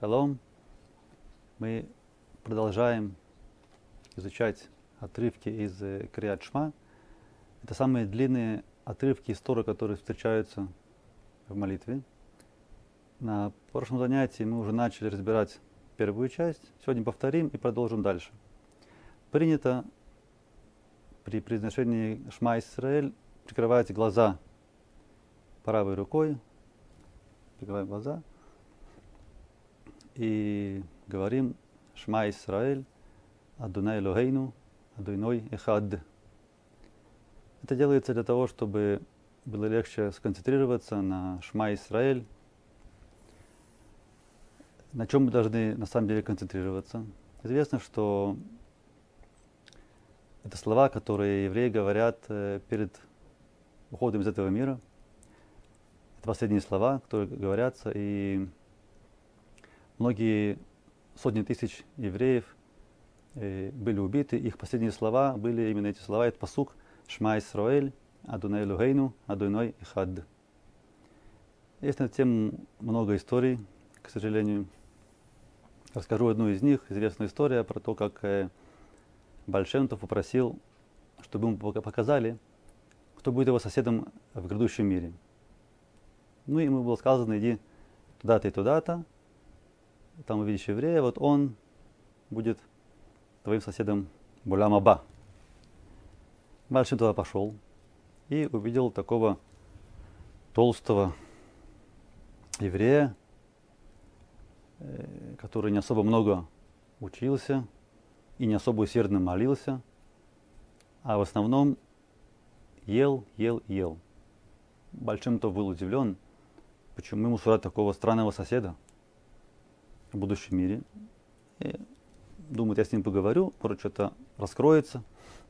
Шалом. Мы продолжаем изучать отрывки из э, Криат Шма. Это самые длинные отрывки из Тора, которые встречаются в молитве. На прошлом занятии мы уже начали разбирать первую часть. Сегодня повторим и продолжим дальше. Принято при произношении Шма Исраэль прикрывать глаза правой рукой, прикрываем глаза и говорим Шма Исраэль, Адунай Логейну, Адуйной Эхад. Это делается для того, чтобы было легче сконцентрироваться на Шма Исраэль. На чем мы должны на самом деле концентрироваться? Известно, что это слова, которые евреи говорят э, перед уходом из этого мира. Это последние слова, которые говорятся, и многие сотни тысяч евреев э, были убиты. Их последние слова были именно эти слова. Это посук Шма Исраэль, Адунай Лугейну, Адуной Ихад. Есть на эту много историй, к сожалению. Расскажу одну из них, известную историю про то, как э, Большентов попросил, чтобы ему показали, кто будет его соседом в грядущем мире. Ну, ему было сказано, иди туда-то и туда-то, там увидишь еврея, вот он будет твоим соседом Булям Аба. Большим туда пошел и увидел такого толстого еврея, э, который не особо много учился и не особо усердно молился, а в основном ел, ел, ел. Большим-то был удивлен, почему ему сюда такого странного соседа в будущем мире. И думает, я с ним поговорю, может что-то раскроется,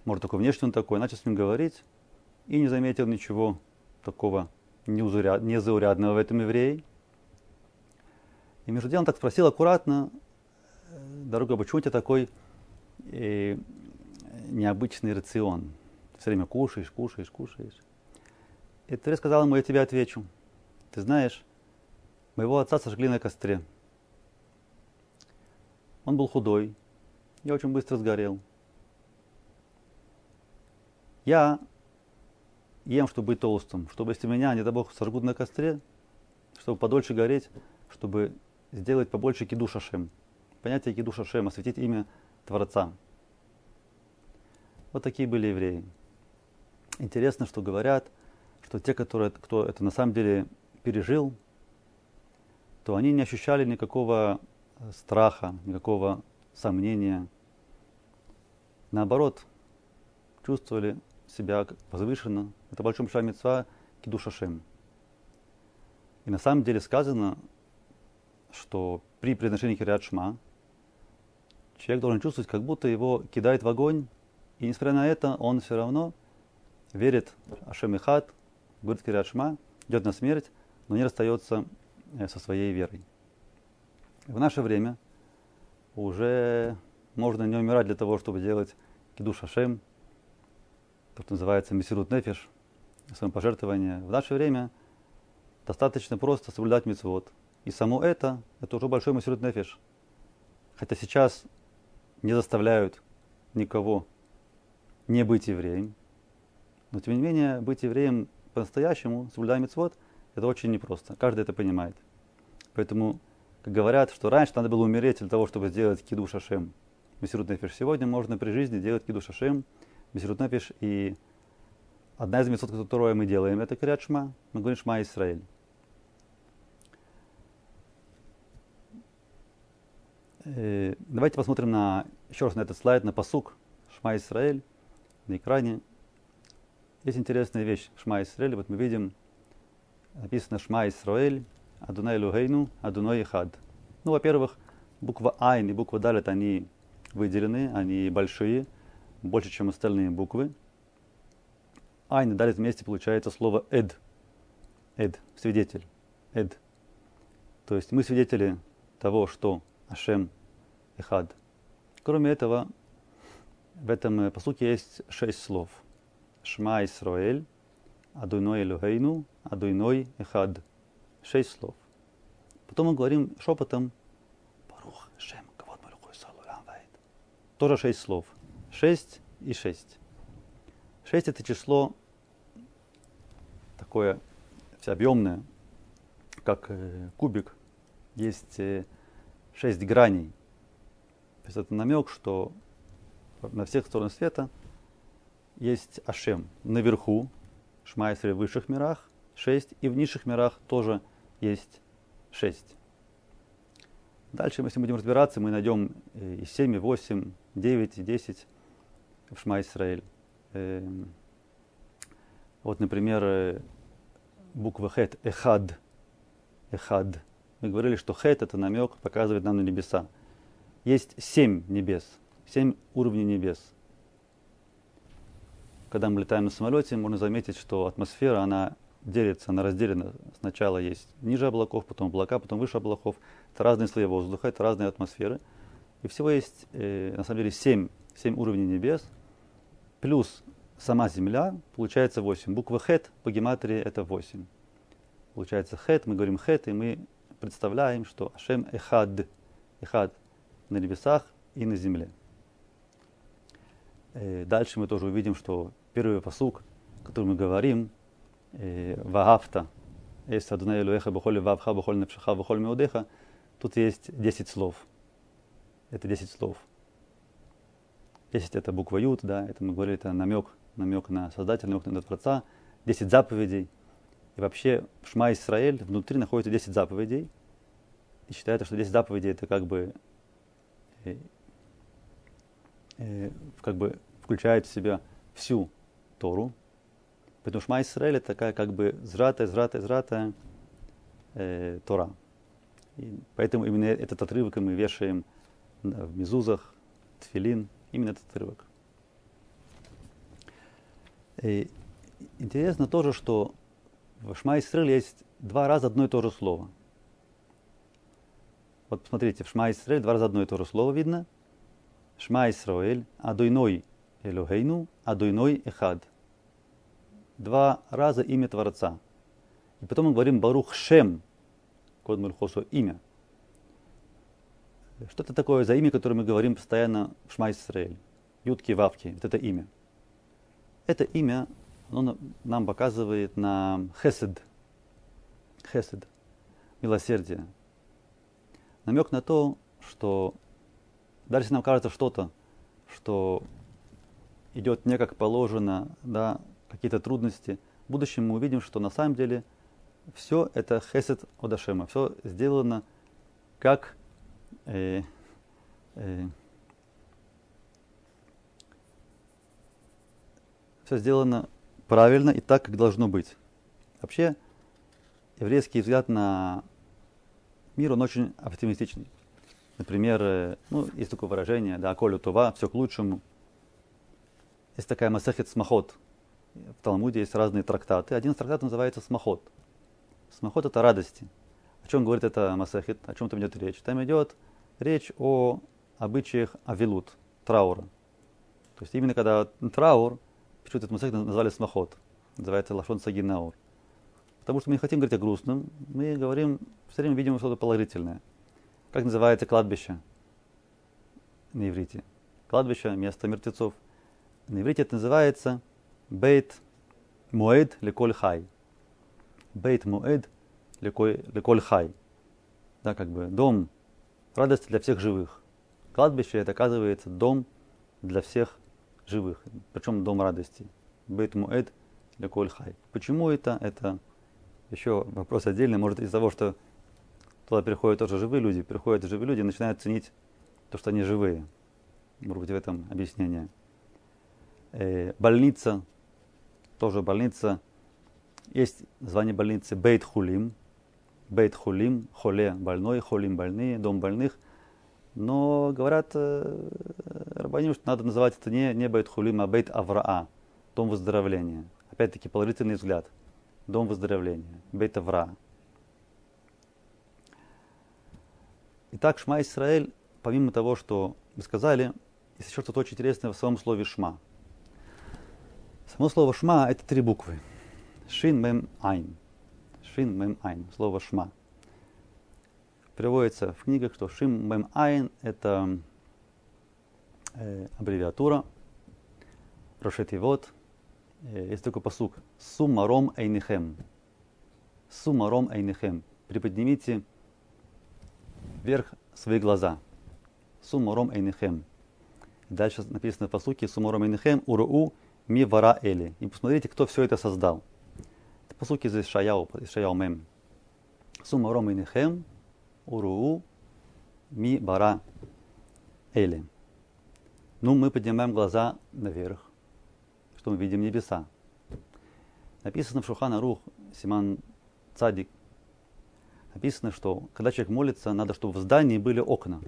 может такой внешний он такой, начал с ним говорить и не заметил ничего такого незаурядного в этом еврее. И между делом так спросил аккуратно, дорога, почему у тебя такой э, необычный рацион? Все время кушаешь, кушаешь, кушаешь. И ты сказал ему, я тебе отвечу. Ты знаешь, моего отца сожгли на костре. Он был худой и очень быстро сгорел. Я ем, чтобы быть толстым, чтобы если меня, не дай бог, сожгут на костре, чтобы подольше гореть, чтобы сделать побольше киду шашем. Понятие киду шашем, осветить имя Творца. Вот такие были евреи. Интересно, что говорят, что те, которые, кто это на самом деле пережил, то они не ощущали никакого страха, никакого сомнения. Наоборот, чувствовали себя возвышенно. Это большой большая мецва кидушашем. И на самом деле сказано, что при произношении Кириат Шма человек должен чувствовать, как будто его кидает в огонь, и несмотря на это, он все равно верит Ашем Ихат, говорит Кириат Шма, идет на смерть, но не расстается э, со своей верой. В наше время уже можно не умирать для того, чтобы делать киду шашем, то, что называется мессирут нефиш, самопожертвование. В наше время достаточно просто соблюдать мецвод. И само это, это уже большой мессирут нефиш. Хотя сейчас не заставляют никого не быть евреем. Но тем не менее, быть евреем по-настоящему, соблюдая мецвод, это очень непросто. Каждый это понимает. Поэтому говорят, что раньше надо было умереть для того, чтобы сделать киду шашем. Мессирут Нефиш. Сегодня можно при жизни делать киду шашем, Мессирут Нефиш. И одна из метод, которую мы делаем, это Кирят Шма. Мы говорим Шма Исраиль. Э, давайте посмотрим на, еще раз на этот слайд, на посук Шма Исраиль на экране. Есть интересная вещь Шма Исраиль. Вот мы видим, написано Шма Исраиль, Адунай Лугейну, Адуной Ихад. Ну, во-первых, буква Айн и буква Далит, они выделены, они большие, больше, чем остальные буквы. Айн и Далит вместе получается слово Эд. Эд, свидетель. Эд. То есть мы свидетели того, что Ашем Эхад. Кроме этого, в этом посуке есть шесть слов. Шма Исраэль, Адуйной Элюхейну, Адуйной Эхад – шесть слов. Потом мы говорим шепотом «Барух Шем Кавод Малюхой Салу Тоже шесть слов. Шесть и шесть. Шесть – это число такое всеобъемное, как э, кубик. Есть э, шесть граней. То есть это намек, что на всех сторонах света есть Ашем. Наверху, Шмайсер в высших мирах, шесть, и в низших мирах тоже есть шесть. Дальше, если мы будем разбираться, мы найдем и 7, и 8, 9, и 10 в Шма Исраэль. Эм, вот, например, э, буква Хет, Эхад. Эхад. Мы говорили, что Хет это намек, показывает нам на небеса. Есть семь небес, семь уровней небес. Когда мы летаем на самолете, можно заметить, что атмосфера, она делится, она разделена. Сначала есть ниже облаков, потом облака, потом выше облаков. Это разные слои воздуха, это разные атмосферы. И всего есть, э, на самом деле, 7, 7 уровней небес, плюс сама Земля, получается 8. Буква Хет по гематрии это 8. Получается Хет, мы говорим Хет, и мы представляем, что Ашем Эхад, Эхад на небесах и на земле. Э, дальше мы тоже увидим, что первый посук, который мы говорим, Вагафта, есть Адунай Элуэха, Бахоли Вавха, Бахоли Непшаха, Бахоли Меудеха, тут есть 10 слов. Это 10 слов. 10 это буква Ют, да, это мы говорили, это намек, намек на Создателя, намек на Творца, 10 заповедей. И вообще в Шма Исраэль внутри находится 10 заповедей. И считается, что 10 заповедей это как бы, э, э, как бы включает в себя всю Тору, Поэтому Шма Исраэль это такая как бы зратая, зратая, зратая э, Тора. И поэтому именно этот отрывок мы вешаем в мизузах, тфилин, именно этот отрывок. И интересно тоже, что в Шма Исраэль есть два раза одно и то же слово. Вот посмотрите, в Шма Исраэль два раза одно и то же слово видно. Шма Исраэль, адойной Элохейну, адойной Эхад два раза имя Творца. И потом мы говорим Барух Шем, код Мульхосу, имя. Что это такое за имя, которое мы говорим постоянно в Шма Исраэль? Ютки, Вавки, вот это имя. Это имя, оно нам показывает на Хесед. Хесед. Милосердие. Намек на то, что дальше нам кажется что-то, что идет не как положено, да, какие-то трудности. В будущем мы увидим, что на самом деле все это хесед Одашема, все сделано как э, э, все сделано правильно и так, как должно быть. Вообще, еврейский взгляд на мир, он очень оптимистичный. Например, э, ну, есть такое выражение, да, колю това, все к лучшему. Есть такая масахет смахот, в Талмуде есть разные трактаты. Один из трактатов называется Смахот. Смахот это радости. О чем говорит это Масахит? О чем там идет речь? Там идет речь о обычаях авилут, траура. То есть именно когда траур, почему этот Масахит назвали Смахот, называется Лашон Сагинаур. Потому что мы не хотим говорить о грустном, мы говорим, все время видим что-то положительное. Как называется кладбище на иврите? Кладбище, место мертвецов. На иврите это называется Бейт Муэд Леколь Хай. Бейт Муэд Леколь Хай. Да, как бы дом радости для всех живых. Кладбище это оказывается дом для всех живых. Причем дом радости. Бейт Муэд Леколь Хай. Почему это? Это еще вопрос отдельный. Может из-за того, что туда приходят тоже живые люди, приходят живые люди и начинают ценить то, что они живые. Может быть, в этом объяснение. Э, больница тоже больница. Есть название больницы Бейт Хулим. Бейт Хулим, холе больной, холим больные, дом больных. Но говорят э, рабаним, что надо называть это не, не Бейт Хулим, а Бейт Авраа, дом выздоровления. Опять-таки положительный взгляд. Дом выздоровления, Бейт Авраа. Итак, Шма Исраэль, помимо того, что мы сказали, есть еще что-то очень интересное в самом слове Шма – Само слово шма это три буквы. Шин мем айн. Шин мем айн. Слово шма. Приводится в книгах, что шин мем айн это э, аббревиатура, Рошетивод. Э, есть такой посук. Сумаром эйнихем. Сумаром эйнихем. Приподнимите вверх свои глаза. Сумаром эйнихем. Дальше написано в посуке Сумаром эйнихем уруу ми вара эли. И посмотрите, кто все это создал. Это посуки из Ишаяу, Ишаяу мем. Сумаром эйнихем уруу ми вара эли. Ну, мы поднимаем глаза наверх, что мы видим небеса. Написано в Шухана Рух, Симан Цадик, написано, что когда человек молится, надо, чтобы в здании были окна.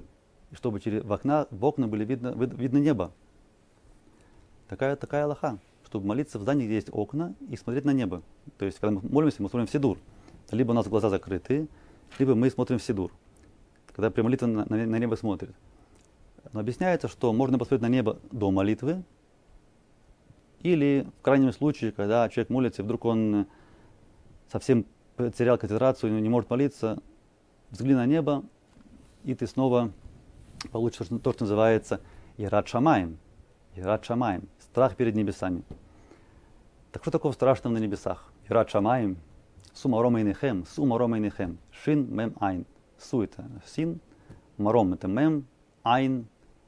И чтобы через, в, окна, в окна были видно, видно небо. Такая, такая Аллаха, чтобы молиться в здании, где есть окна, и смотреть на небо. То есть, когда мы молимся, мы смотрим в Сидур. Либо у нас глаза закрыты, либо мы смотрим в Сидур. Когда при молитве на, на, на небо смотрит. Но объясняется, что можно посмотреть на небо до молитвы, или в крайнем случае, когда человек молится, и вдруг он совсем потерял концентрацию, не может молиться, взгляни на небо, и ты снова получишь то, что называется Ират Шамаем. Ират Шамаем. Страх перед небесами. Так что такого страшного на небесах? Ират Шамаем. Сума Рома Инехем. Сума Рома Инехем. Шин Мем Айн. Су это син. Маром это мем. Айн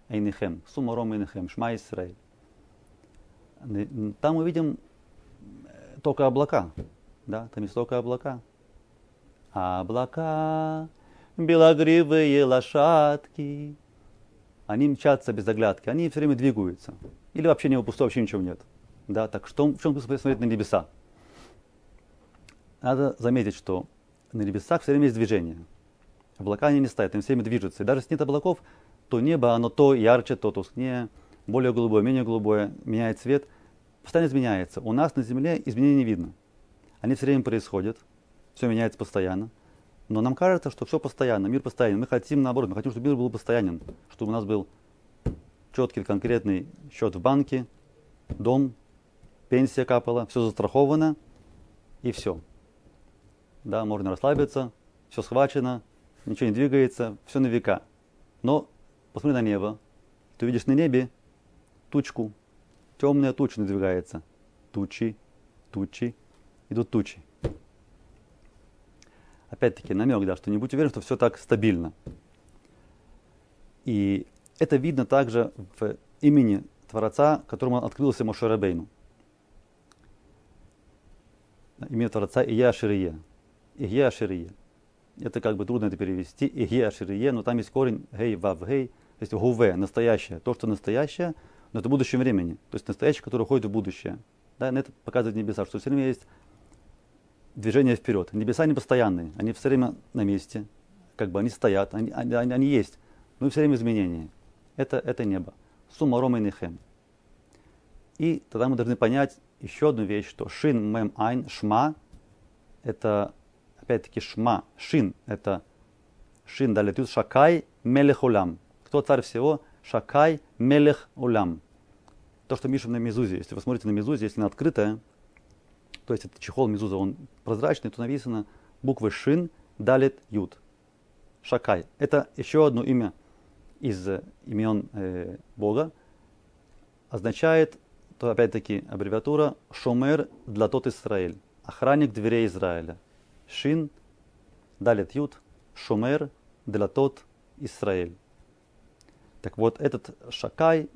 Эйнихем, Сумаром Эйнихем, Шма Исраиль. Там мы видим э, только облака. Да, там есть только облака. Облака, белогривые лошадки, они мчатся без оглядки, они все время двигаются. Или вообще не пусто, вообще ничего нет. Да, так что, в чем смысл посмотреть на небеса? Надо заметить, что на небесах все время есть движение. Облака они не стоят, они все время движутся. И даже если нет облаков, то небо, оно то ярче, то тускнее, более голубое, менее голубое, меняет цвет, постоянно изменяется. У нас на Земле изменений не видно. Они все время происходят, все меняется постоянно. Но нам кажется, что все постоянно, мир постоянен. Мы хотим наоборот, мы хотим, чтобы мир был постоянен, чтобы у нас был четкий, конкретный счет в банке, дом, пенсия капала, все застраховано и все. Да, можно расслабиться, все схвачено, ничего не двигается, все на века. Но посмотри на небо, ты видишь на небе тучку, темная туча надвигается. Тучи, тучи, идут тучи. Опять-таки намек, да, что не будь уверен, что все так стабильно. И это видно также в имени Творца, которому открылся Мошерабейну. Имя Творца Ия Ширие. Ия Ширие. Это как бы трудно это перевести. Ия Ширие, но там есть корень гей вав гей то есть гуве, настоящее, то, что настоящее, но это в будущем времени. То есть настоящее, которое уходит в будущее. Да, на это показывает небеса, что все время есть движение вперед. Небеса не постоянные, они все время на месте, как бы они стоят, они, они, они есть, но все время изменения. Это, это небо. Сумаром и нехем. И тогда мы должны понять еще одну вещь, что шин мем айн шма, это опять-таки шма, шин, это шин далее шакай мелехулям кто царь всего? Шакай Мелех Улям. То, что пишем на Мезузе. Если вы смотрите на Мезузе, если она открытая, то есть это чехол Мезуза, он прозрачный, то написано буквы Шин, Далит, Юд. Шакай. Это еще одно имя из имен э, Бога. Означает, то опять-таки аббревиатура Шомер для тот Израиль. Охранник дверей Израиля. Шин, Далит, Юд. Шомер для тот Израиль. Так вот, этот Шакай,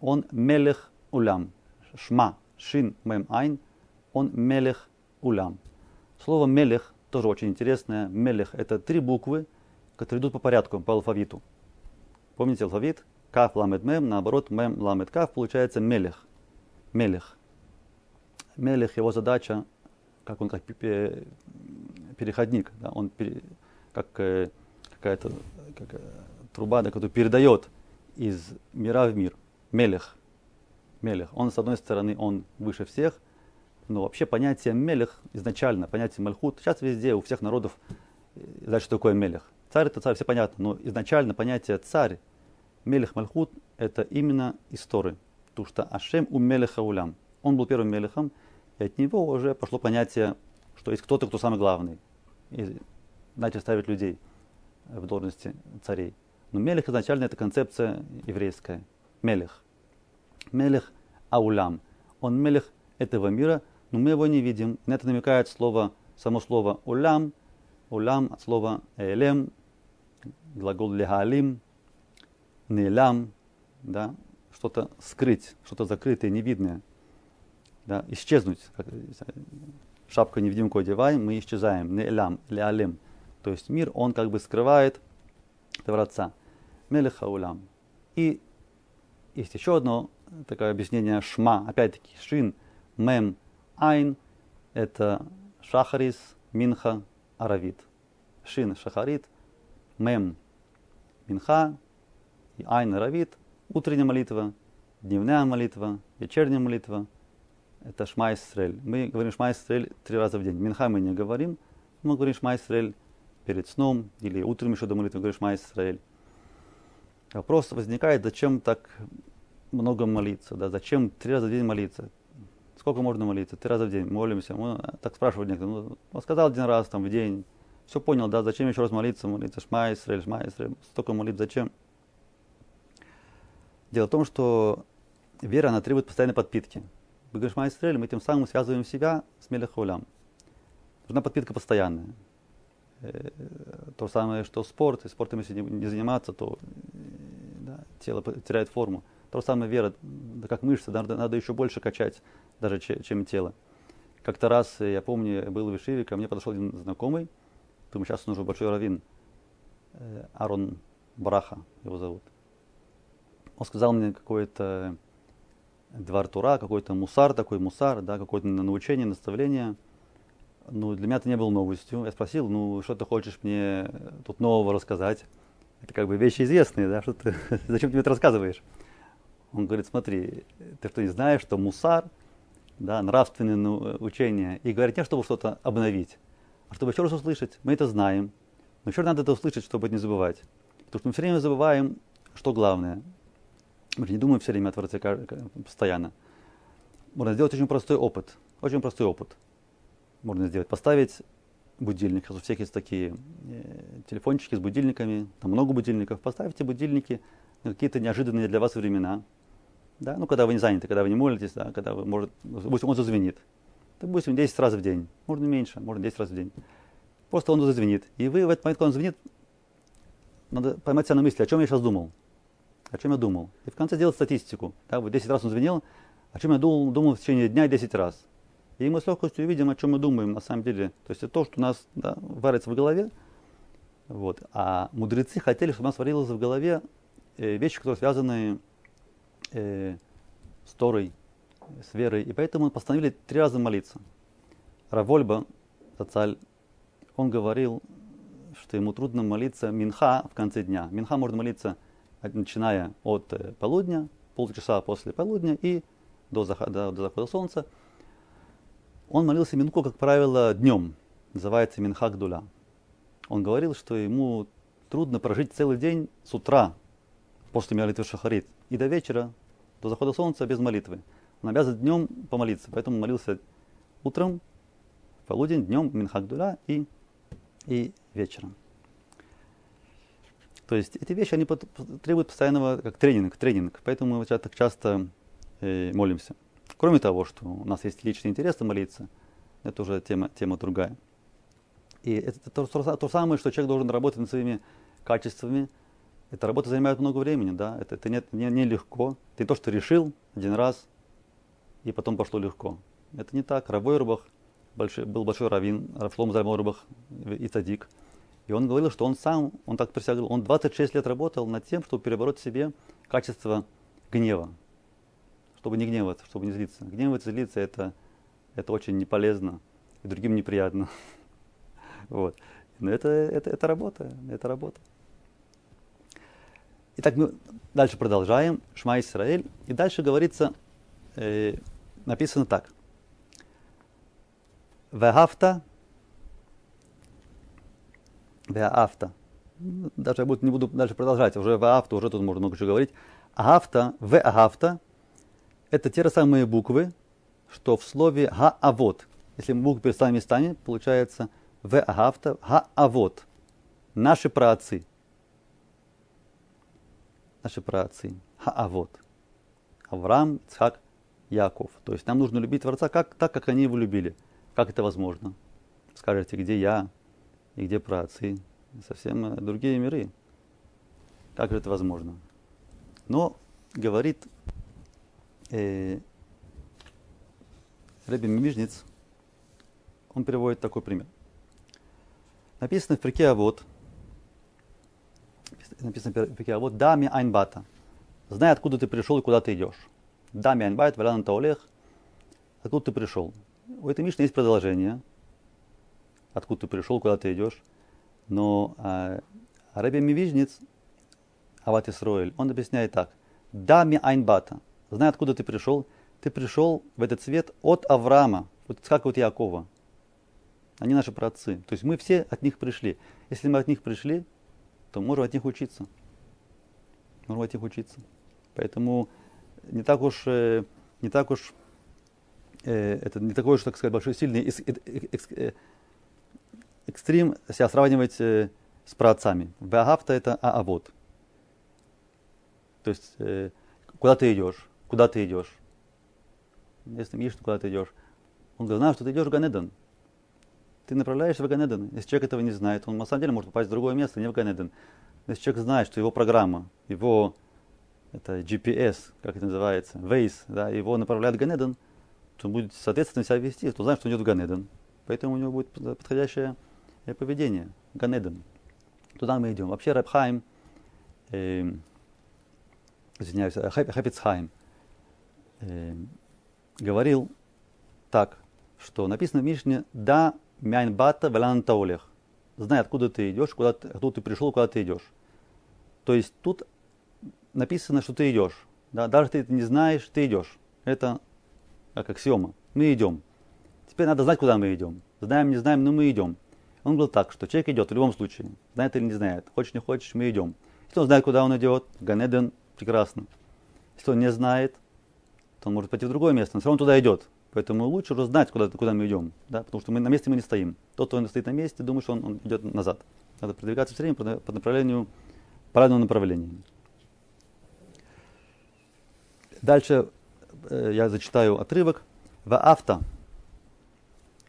он Мелех Улям. Шма, Шин, Мем, Айн, он Мелех Улям. Слово Мелех тоже очень интересное. Мелех – это три буквы, которые идут по порядку, по алфавиту. Помните алфавит? Каф, ламет, мем, наоборот, мем, ламет, каф, получается Мелех. Мелех. Мелех, его задача, как он как переходник, да, он пере, как э, какая-то как, э, труба, да, которая передает из мира в мир. Мелех. Мелех. Он, с одной стороны, он выше всех, но вообще понятие мелех изначально, понятие мальхут, сейчас везде, у всех народов, э, знаешь, что такое мелех. Царь это царь, все понятно, но изначально понятие царь, мелех мальхут, это именно истории. Потому что Ашем у мелеха улям. Он был первым мелехом, и от него уже пошло понятие, что есть кто-то, кто самый главный. И начали ставить людей в должности царей. Но Мелех изначально это концепция еврейская. Мелех. Мелех Аулям. Он мелех этого мира, но мы его не видим. На это намекает слово, само слово улям. Улям от слова элем, глагол легалим, нелям, да, что-то скрыть, что-то закрытое, невидное, да, исчезнуть. Как, шапка невидимку одеваем, мы исчезаем. Нелям, леалим. То есть мир, он как бы скрывает Творца. Мелеха улям. И есть еще одно такое объяснение шма. Опять-таки, шин, мем, айн. Это шахарис, минха, аравит. Шин, шахарит, мем, минха, и айн, аравит. Утренняя молитва, дневная молитва, вечерняя молитва. Это шма Исраэль. Мы говорим шма Исраэль три раза в день. Минха мы не говорим. Мы говорим шма Исраэль перед сном или утром еще до молитвы говоришь шма Исраэль. Вопрос возникает, зачем так много молиться, да, зачем три раза в день молиться? Сколько можно молиться? Три раза в день молимся. Мы, так спрашивают некоторые. Ну, сказал один раз там в день. Все понял, да, зачем еще раз молиться? Молиться Шма Исраэль. Столько молитв, зачем? Дело в том, что вера, она требует постоянной подпитки. Мы говорим Шма мы тем самым связываем себя с Мелехулям. Нужна подпитка постоянная. Э, то же самое, что спорт. Если спортом если не заниматься, то да, тело теряет форму. То же самое вера, да как мышцы, надо, надо еще больше качать, даже чем тело. Как-то раз, я помню, я был в Ишиве, ко мне подошел один знакомый, думаю, сейчас он уже большой раввин, э, Арон Браха его зовут. Он сказал мне какой-то двор Тура, какой-то мусар, такой мусар, да, какое-то научение, наставление. Ну, для меня это не было новостью. Я спросил, ну, что ты хочешь мне тут нового рассказать? Это как бы вещи известные, да, что ты, зачем мне это рассказываешь? Он говорит, смотри, ты что не знаешь, что мусар, да, нравственное учение, и говорит не чтобы что-то обновить, чтобы еще раз услышать. Мы это знаем, но еще надо это услышать, чтобы не забывать. Потому что мы все время забываем, что главное. Мы же не думаем все время о Творце постоянно. Можно сделать очень простой опыт. Очень простой опыт. Можно сделать. Поставить будильник. Сейчас у всех есть такие э, телефончики с будильниками. Там много будильников. Поставьте будильники на какие-то неожиданные для вас времена. Да? Ну, когда вы не заняты, когда вы не молитесь, да? когда вы, может, допустим, он зазвенит. Допустим, 10 раз в день. Можно меньше, можно 10 раз в день. Просто он зазвенит. И вы в этот момент, когда он звенит, надо поймать себя на мысли, о чем я сейчас думал. О чем я думал. И в конце сделать статистику. Да? Вот 10 раз он звенел, о чем я думал, думал в течение дня 10 раз. И мы с легкостью видим, о чем мы думаем на самом деле. То есть это то, что у нас да, варится в голове. Вот. А мудрецы хотели, чтобы у нас варилось в голове э, вещи, которые связаны э, с Торой, с верой. И поэтому постановили три раза молиться. Равольба, Тацаль, он говорил, что ему трудно молиться Минха в конце дня. Минха можно молиться, начиная от э, полудня, полчаса после полудня и до захода, до захода солнца. Он молился Минху, как правило, днем. Называется Минха Гдуля. Он говорил, что ему трудно прожить целый день с утра после молитвы Шахарит и до вечера, до захода солнца без молитвы. Он обязан днем помолиться, поэтому молился утром, полудень, днем Минхагдуля и, и вечером. То есть эти вещи, они требуют постоянного, как тренинг, тренинг. Поэтому мы так часто э, молимся. Кроме того, что у нас есть личный интерес молиться, это уже тема, тема другая. И это то, то, то самое, что человек должен работать над своими качествами, эта работа занимает много времени, да, это, это не, не, не легко. Ты то, что решил один раз, и потом пошло легко. Это не так. Равой Рубах большой, был большой раввин, Равшлом Зальмой Рубах и Цадик. И он говорил, что он сам, он так присягал, он 26 лет работал над тем, чтобы перебороть в себе качество гнева. Чтобы не гневаться, чтобы не злиться. Гневаться, злиться это, это очень неполезно и другим неприятно. Вот. Но это, это, это работа, это работа. Итак, мы дальше продолжаем. Шма Исраэль. И дальше говорится, э, написано так. Вегафта. Вегафта. Даже я буду, не буду дальше продолжать. Уже вегафта, уже тут можно много чего говорить. Агафта, вегафта. Это те же самые буквы, что в слове гаавот. Если буквы переставим местами, получается вегафта, гаавот. Наши праотцы наши праотцы. Хаавот. Авраам, Ицхак, Яков. То есть нам нужно любить Творца как, так, как они его любили. Как это возможно? Скажете, где я и где праотцы? Совсем э, другие миры. Как же это возможно? Но говорит э, Рэбби Мижниц, он приводит такой пример. Написано в Пиркей Авот, написано в Пиркей Авот, דע מאין באת. Знай, откуда ты пришел и куда ты идешь. דע מאין באת, ולאן אתה הולך. Откуда ты пришел? У этой Мишны есть продолжение. Откуда ты пришел, куда ты идешь. Но а, Ребе ми-Вижниц, Ахават Исроэль, он объясняет так. דע מאין באת. Знай, откуда ты пришел. Ты пришел в этот свет от Авраама, от Ицхака, от Якова. Они наши праотцы. То есть мы все от них пришли. Если мы от них пришли, то можем от них учиться. Можем от них учиться. Поэтому не так уж, э, не так уж э, это не такой уж, так сказать, большой сильный э, экстрим себя сравнивать с праотцами. Беагавта это аавод. То есть куда ты идешь? Куда ты идешь? Если видишь, куда ты идешь. Он говорит, знаю, что ты идешь в Ганеден ты направляешься в Ганеден. Если человек этого не знает, он на самом деле может попасть в другое место, не в Ганеден. Если человек знает, что его программа, его это GPS, как это называется, Waze, да, его направляет в Ганеден, то будет соответственно себя вести, то знает, что он идет в Ганеден. Поэтому у него будет подходящее э, поведение. Ганеден. Туда мы идем. Вообще Рабхайм, э, извиняюсь, Хапицхайм э, говорил так, что написано в Мишне «Да Мяйнбата Велан Таулех. Знай, откуда ты идешь, куда ты, откуда ты пришел, куда ты идешь. То есть тут написано, что ты идешь. Да? Даже ты это не знаешь, ты идешь. Это как аксиома. Мы идем. Теперь надо знать, куда мы идем. Знаем, не знаем, но мы идем. Он говорил так, что человек идет в любом случае. Знает или не знает. Хочешь, не хочешь, мы идем. Если он знает, куда он идет, Ганеден, прекрасно. Если он не знает, то он может пойти в другое место, но все равно туда идет. Поэтому лучше уже знать, куда, куда мы идем, да? потому что мы на месте мы не стоим. Тот, кто стоит на месте, думает, что он, он идет назад. Надо продвигаться все время по, по направлению, правильному направлению. Дальше э, я зачитаю отрывок. Ваавта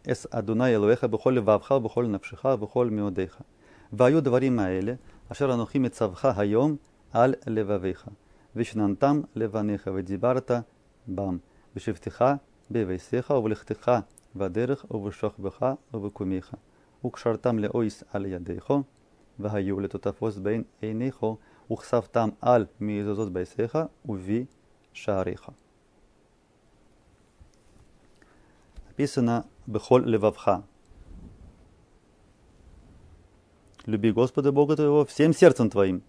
эс адунай элуэха бухоли вавха бухоли навшиха бухоли миодеха. והיו דברים האלה אשר אנוכי מצווך היום על לבביך, ושננתם לבניך ודיברת בם, בשבתך בביסיך ובלכתך בדרך ובשוכבך ובקומך, וקשרתם לאויס על ידיך, והיו לטוטפוס בין עיניך, וכספתם על מזוזות ביסיך шаариха. Написано «Бехоль левавха». Люби Господа Бога твоего всем сердцем твоим.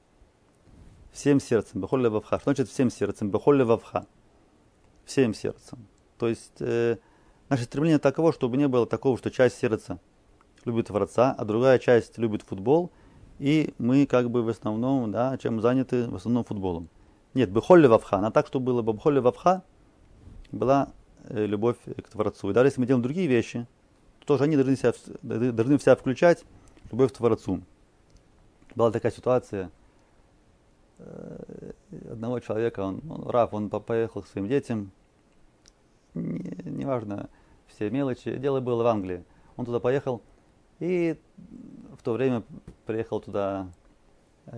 Всем сердцем. Бехоль левавха. Что значит всем сердцем? Бехоль левавха. Всем сердцем. То есть э, наше стремление таково, чтобы не было такого, что часть сердца любит Творца, а другая часть любит футбол, и мы как бы в основном, да, чем заняты, в основном футболом. Нет, бехолли вавха, а так, чтобы было бехолли вавха, была э, любовь к Творцу. И даже если мы делаем другие вещи, то тоже они должны, себя, должны себя включать любовь к Творцу. Была такая ситуация э, одного человека, он, он Раф, он поехал к своим детям, неважно, не все мелочи. Дело было в Англии. Он туда поехал, и в то время приехал туда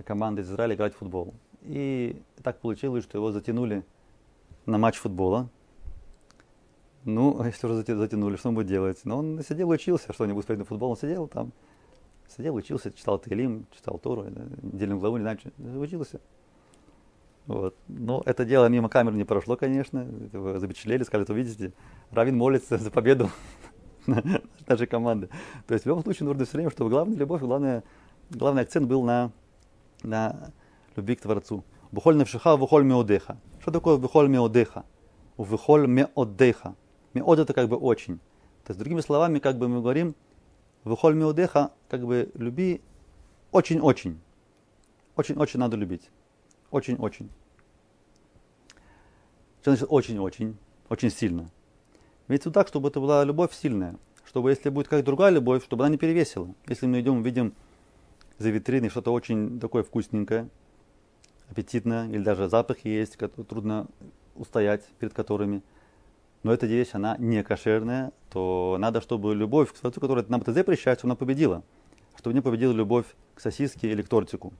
команда из Израиля играть в футбол. И так получилось, что его затянули на матч футбола. Ну, если уже затянули, что он будет делать? Но он сидел учился, что не будет смотреть на футбол, он сидел там, сидел, учился, читал Таилим, читал Тору, недельную главу, не знаю, учился. Вот. Но это дело мимо камер не прошло, конечно. Его запечатлели, сказали, что видите, Равин молится за победу нашей команды. То есть в любом случае нужно все время, чтобы главная любовь, главное, главный акцент был на, на любви к Творцу. Бухоль навшиха, бухоль меодеха. Что такое бухоль меодеха? Бухоль меодеха. Меод это как бы очень. То есть другими словами, как бы мы говорим, бухоль меодеха, как бы люби очень-очень. Очень-очень надо любить. Очень-очень. Что значит очень-очень? Очень сильно. Имеется так, чтобы это была любовь сильная. Чтобы если будет как другая любовь, чтобы она не перевесила. Если мы идем, видим за витриной что-то очень такое вкусненькое, аппетитное, или даже запах есть, который трудно устоять перед которыми, но эта вещь, она не кошерная, то надо, чтобы любовь к Творцу, которая нам это запрещает, она победила. Чтобы не победила любовь к сосиске или к тортику.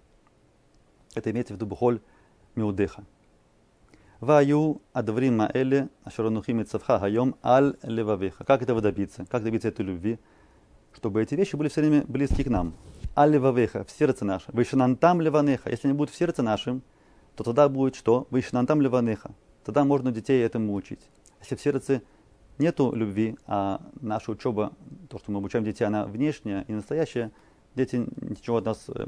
Это имеется в виду бухоль миудеха. Ваю адврима эле ашаранухим цавха хайом аль левавеха. Как этого добиться? Как добиться этой любви? Чтобы эти вещи были все время близки к нам. Аль левавеха, в сердце наше. Вышнантам леванеха. Если они будут в сердце нашем, то тогда будет что? Вышнантам леванеха. Тогда можно детей этому учить. Если в сердце нету любви, а наша учеба, то, что мы обучаем детей, она внешняя и настоящая, дети ничего от нас э,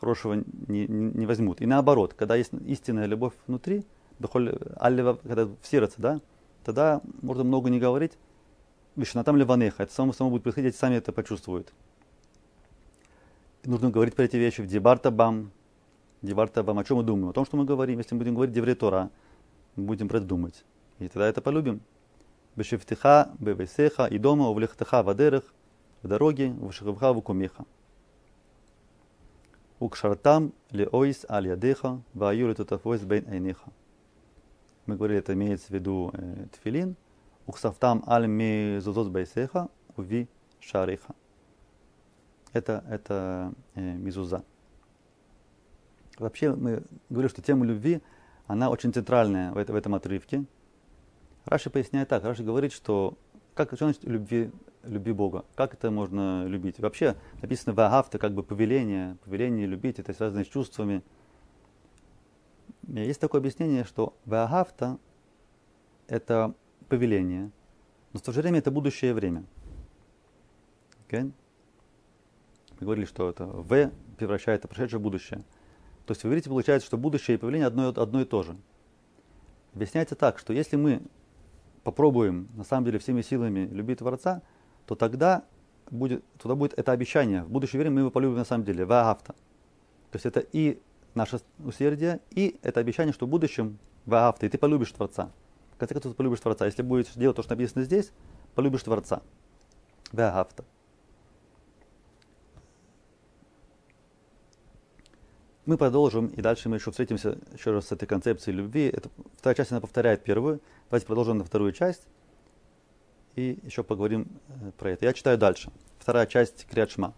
хорошего не, не возьмут. И наоборот, когда есть истинная любовь внутри, когда в сердце, да, тогда можно много не говорить, Вишна там ливанеха, это само, само будет происходить, сами это почувствуют. Нужно говорить про эти вещи в дебарта бам, дебарта бам, о чем мы думаем, о том, что мы говорим, если мы будем говорить девре Тора, мы будем про это думать. И тогда это полюбим. Бешевтиха, бевесеха, и дома, увлехтаха, вадерах, в дороге, в шахавха, в кумеха. Укшартам леоис аль ядеха, ваюри тутафойс бейн айнеха. Мы говорили, это имеется в виду э, тфилин. Уксафтам аль ми зузоз байсеха, уви шариха. Это, это э, мизуза. Вообще мы говорим, что тема любви, она очень центральная в, это, в этом отрывке. Раши поясняет так. Раши говорит, что как что значит любви любви Бога. Как это можно любить? Вообще написано вагафта, как бы повеление, повеление любить, это связано с чувствами. Есть такое объяснение, что вагафта это повеление, но в то же время это будущее время. Okay? Мы говорили, что это В превращает в прошедшее будущее. То есть, вы видите, получается, что будущее и повеление одно, одно и то же. Объясняется так, что если мы попробуем на самом деле всеми силами любить Творца, то тогда будет, туда будет это обещание. В будущее время мы его полюбим на самом деле. Ваафта. То есть это и наше усердие, и это обещание, что в будущем ваафта, и ты полюбишь Творца. В конце концов, ты полюбишь Творца. Если будешь делать то, что написано здесь, полюбишь Творца. Ваафта. Мы продолжим, и дальше мы еще встретимся еще раз с этой концепцией любви. Это, вторая часть, она повторяет первую. Давайте продолжим на вторую часть и еще поговорим э, про это. Я читаю дальше. Вторая часть Криачма.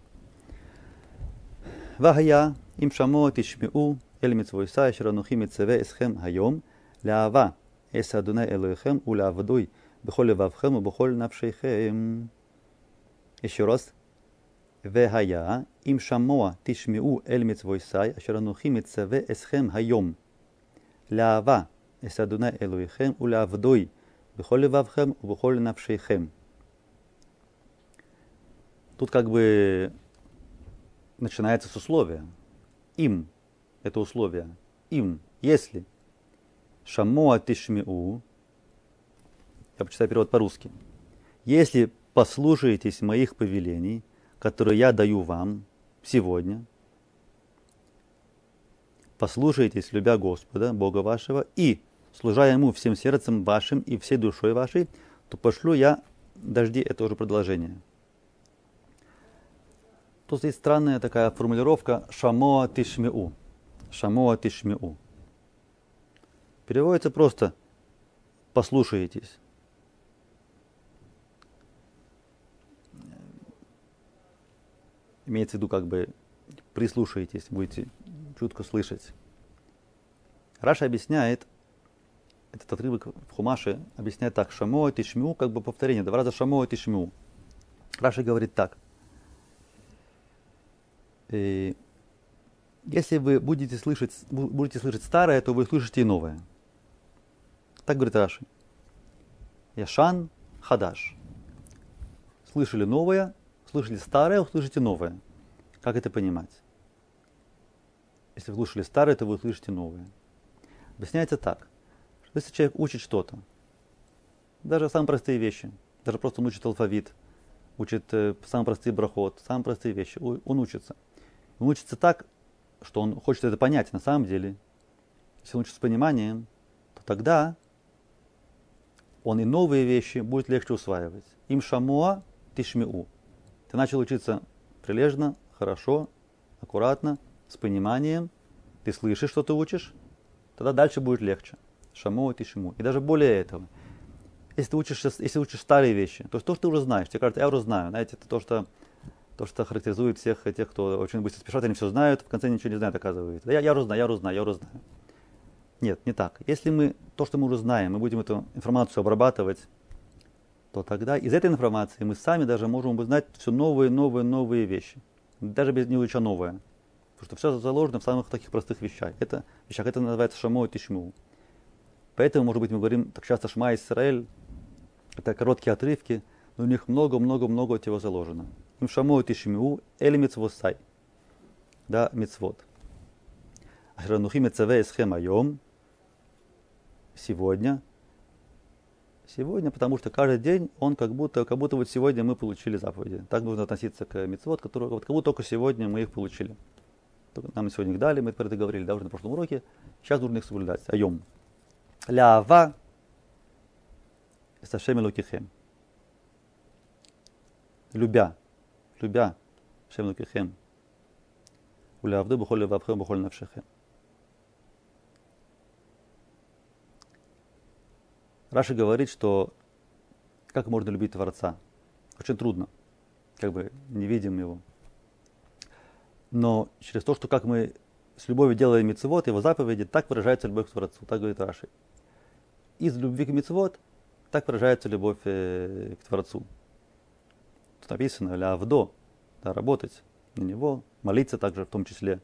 Вахая им шамо тишмиу эль митцвойса ширанухи митцеве эсхем хайом лава эс адуне элоихем у лавдуй бихоле вавхем у бихоле навшейхем. Еще раз. Вехая, им шамоа тишмиу эль митцвойсай, ашеранухи митцаве эсхем хайом. Лаава эсадуна элуихем улаавдой, бихол левавхем, бихол навшейхем. Тут как бы начинается с условия. Им, это условие, им, если шамоа тишмиу, я почитаю перевод по-русски, если послушаетесь моих повелений – которые я даю вам сегодня, послушайтесь, любя Господа, Бога вашего, и служа Ему всем сердцем вашим и всей душой вашей, то пошлю я дожди, это уже продолжение. Тут есть странная такая формулировка «шамоа тишмиу». «Шамоа тишмиу». Переводится просто «послушаетесь». Имеется в виду как бы прислушаетесь, будете чутко слышать. Раша объясняет, этот отрывок в Хумаше объясняет так. Шамо и Тишмю, как бы повторение. Два раза Шамо и Тишмю. Раши говорит так. И если вы будете слышать, будете слышать старое, то вы слышите и новое. Так говорит Раши. Яшан Хадаш. Слышали новое, слышали старое, услышите новое. Как это понимать? Если вы слушали старое, то вы услышите новое. Объясняется так. Если человек учит что-то, даже самые простые вещи, даже просто он учит алфавит, учит э, самые простые брахот, самые простые вещи, он учится. Он учится так, что он хочет это понять на самом деле. Если он учится с пониманием, то тогда он и новые вещи будет легче усваивать. Им шамуа тишмиу. Ты начал учиться прилежно, хорошо, аккуратно, с пониманием. Ты слышишь, что ты учишь, тогда дальше будет легче. Шамо и Тишиму. И даже более этого. Если ты учишь, если учишь старые вещи, то есть то, что ты уже знаешь, тебе кажется, я уже знаю. Знаете, это то, что, то, что характеризует всех тех, кто очень быстро спешат, они все знают, в конце ничего не знают, оказывается. Я, я уже знаю, я уже знаю, я уже знаю. Нет, не так. Если мы то, что мы уже знаем, мы будем эту информацию обрабатывать, то тогда из этой информации мы сами даже можем узнать все новые, новые, новые вещи. Даже без не уча новое. Потому что все заложено в самых таких простых вещах. Это, вещах. это называется шамо и тишму. Поэтому, может быть, мы говорим так часто Шма Исраэль, это короткие отрывки, но у них много-много-много чего заложено. Им шамо и тишму, эль митцвосай. Да, мицвод. Ашранухи мецаве эсхем айом, сегодня. Сегодня, потому что каждый день он как будто, как будто вот сегодня мы получили заповеди. Так нужно относиться к мецвод, которые вот как будто только сегодня мы их получили. Нам сегодня их дали, мы про это говорили, да, уже на прошлом уроке. Сейчас нужно их соблюдать. Айом. Лява Сашем Лукихем. Любя, любя Шем Лукихем. Улявду бухоль левавхем бухоль навшехем. Раша говорит, что как можно любить Творца? Очень трудно, как бы не видим его. Но через то, что как мы с любовью делаем мецевод, его заповеди, так выражается любовь к Творцу, так говорит Раши. Из любви к мецевод так выражается любовь э, к Творцу. Тут написано «лявдо», да, работать на него, молиться также в том числе.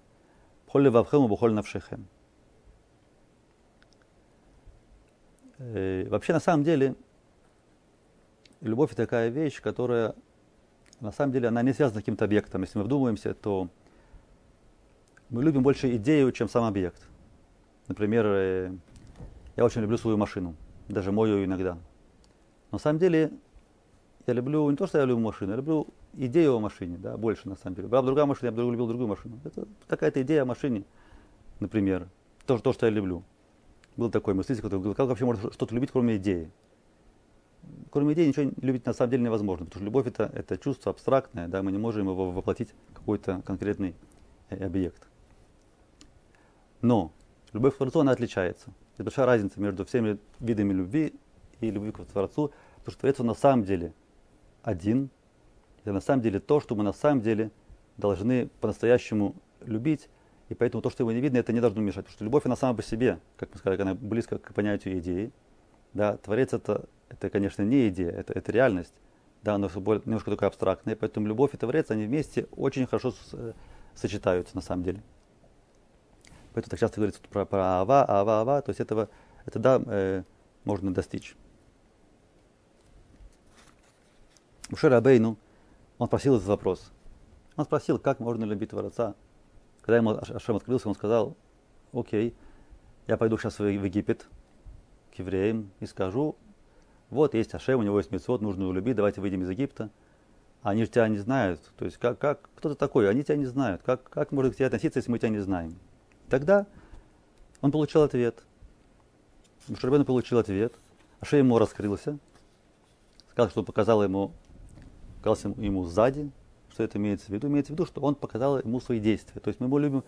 «Холли вавхему бухоль навшехем». Э, вообще, на самом деле, любовь такая вещь, которая, на самом деле, она не связана с каким-то объектом. Если мы вдумаемся, то мы любим больше идею, чем сам объект. Например, э, я очень люблю свою машину, даже мою иногда. Но на самом деле, я люблю не то, что я люблю машину, я люблю идею о машине, да, больше на самом деле. Была бы другая машина, я бы любил другую машину. Это какая-то идея о машине, например. То, то, что я люблю был такой мыслитель, который говорил, как вообще можно что-то любить, кроме идеи. Кроме идеи ничего любить на самом деле невозможно, потому что любовь это, это чувство абстрактное, да, мы не можем его воплотить в какой-то конкретный э, объект. Но любовь к Творцу, она отличается. Это большая разница между всеми видами любви и любви к Творцу, потому что Творец он на самом деле один. Это на самом деле то, что мы на самом деле должны по-настоящему любить и поэтому то, что его не видно, это не должно мешать. Потому что любовь, она сама по себе, как мы сказали, она близко к понятию идеи. Да, творец это, это, конечно, не идея, это, это реальность. Да, но немножко такое абстрактное. Поэтому любовь и творец, они вместе очень хорошо с, сочетаются на самом деле. Поэтому так часто говорится про, про ава, ава, ава. То есть этого, это да, э, можно достичь. У Шерабейну он спросил этот вопрос. Он спросил, как можно любить Творца, когда ему Ашем открылся, он сказал, окей, я пойду сейчас в Египет к евреям и скажу, вот есть Ашем, у него есть мецвод, нужно его любить, давайте выйдем из Египта. Они же тебя не знают. То есть, как, как, кто ты такой? Они тебя не знают. Как, как можно к тебе относиться, если мы тебя не знаем? Тогда он получил ответ. Мушарбен получил ответ. Ашем ему раскрылся. Сказал, что показал ему, показал ему сзади, что это имеется в виду? Имеется в виду, что он показал ему свои действия. То есть мы его любим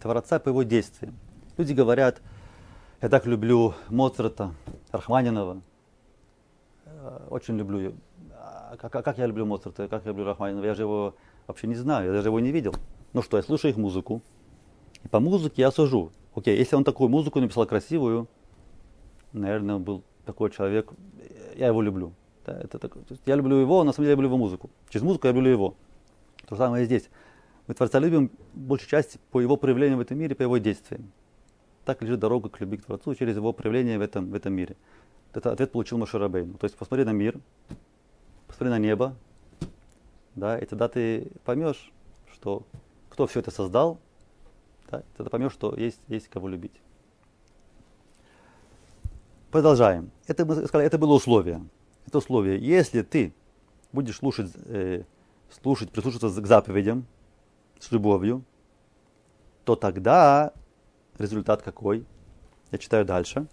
Творца по его действиям. Люди говорят, я так люблю Моцарта, Рахманинова, э, очень люблю. А как, как я люблю Моцарта, как я люблю Рахманинова, я же его вообще не знаю, я даже его не видел. Ну что, я слушаю их музыку, и по музыке я сужу. Окей, если он такую музыку написал красивую, наверное, был такой человек, я его люблю. Да, это так, я люблю его, на самом деле я люблю его музыку. Через музыку я люблю его. То же самое и здесь. Мы Творца любим большей части по его проявлению в этом мире, по его действиям. Так лежит дорога к любви к Творцу через его проявление в этом, в этом мире. Это ответ получил Машарабейну. То есть посмотри на мир, посмотри на небо, да, и тогда ты поймешь, что кто все это создал, да, тогда поймешь, что есть, есть кого любить. Продолжаем. Это, мы сказали, это было условие это условие. Если ты будешь слушать, э, слушать, прислушиваться к заповедям с любовью, то тогда результат какой? Я читаю дальше.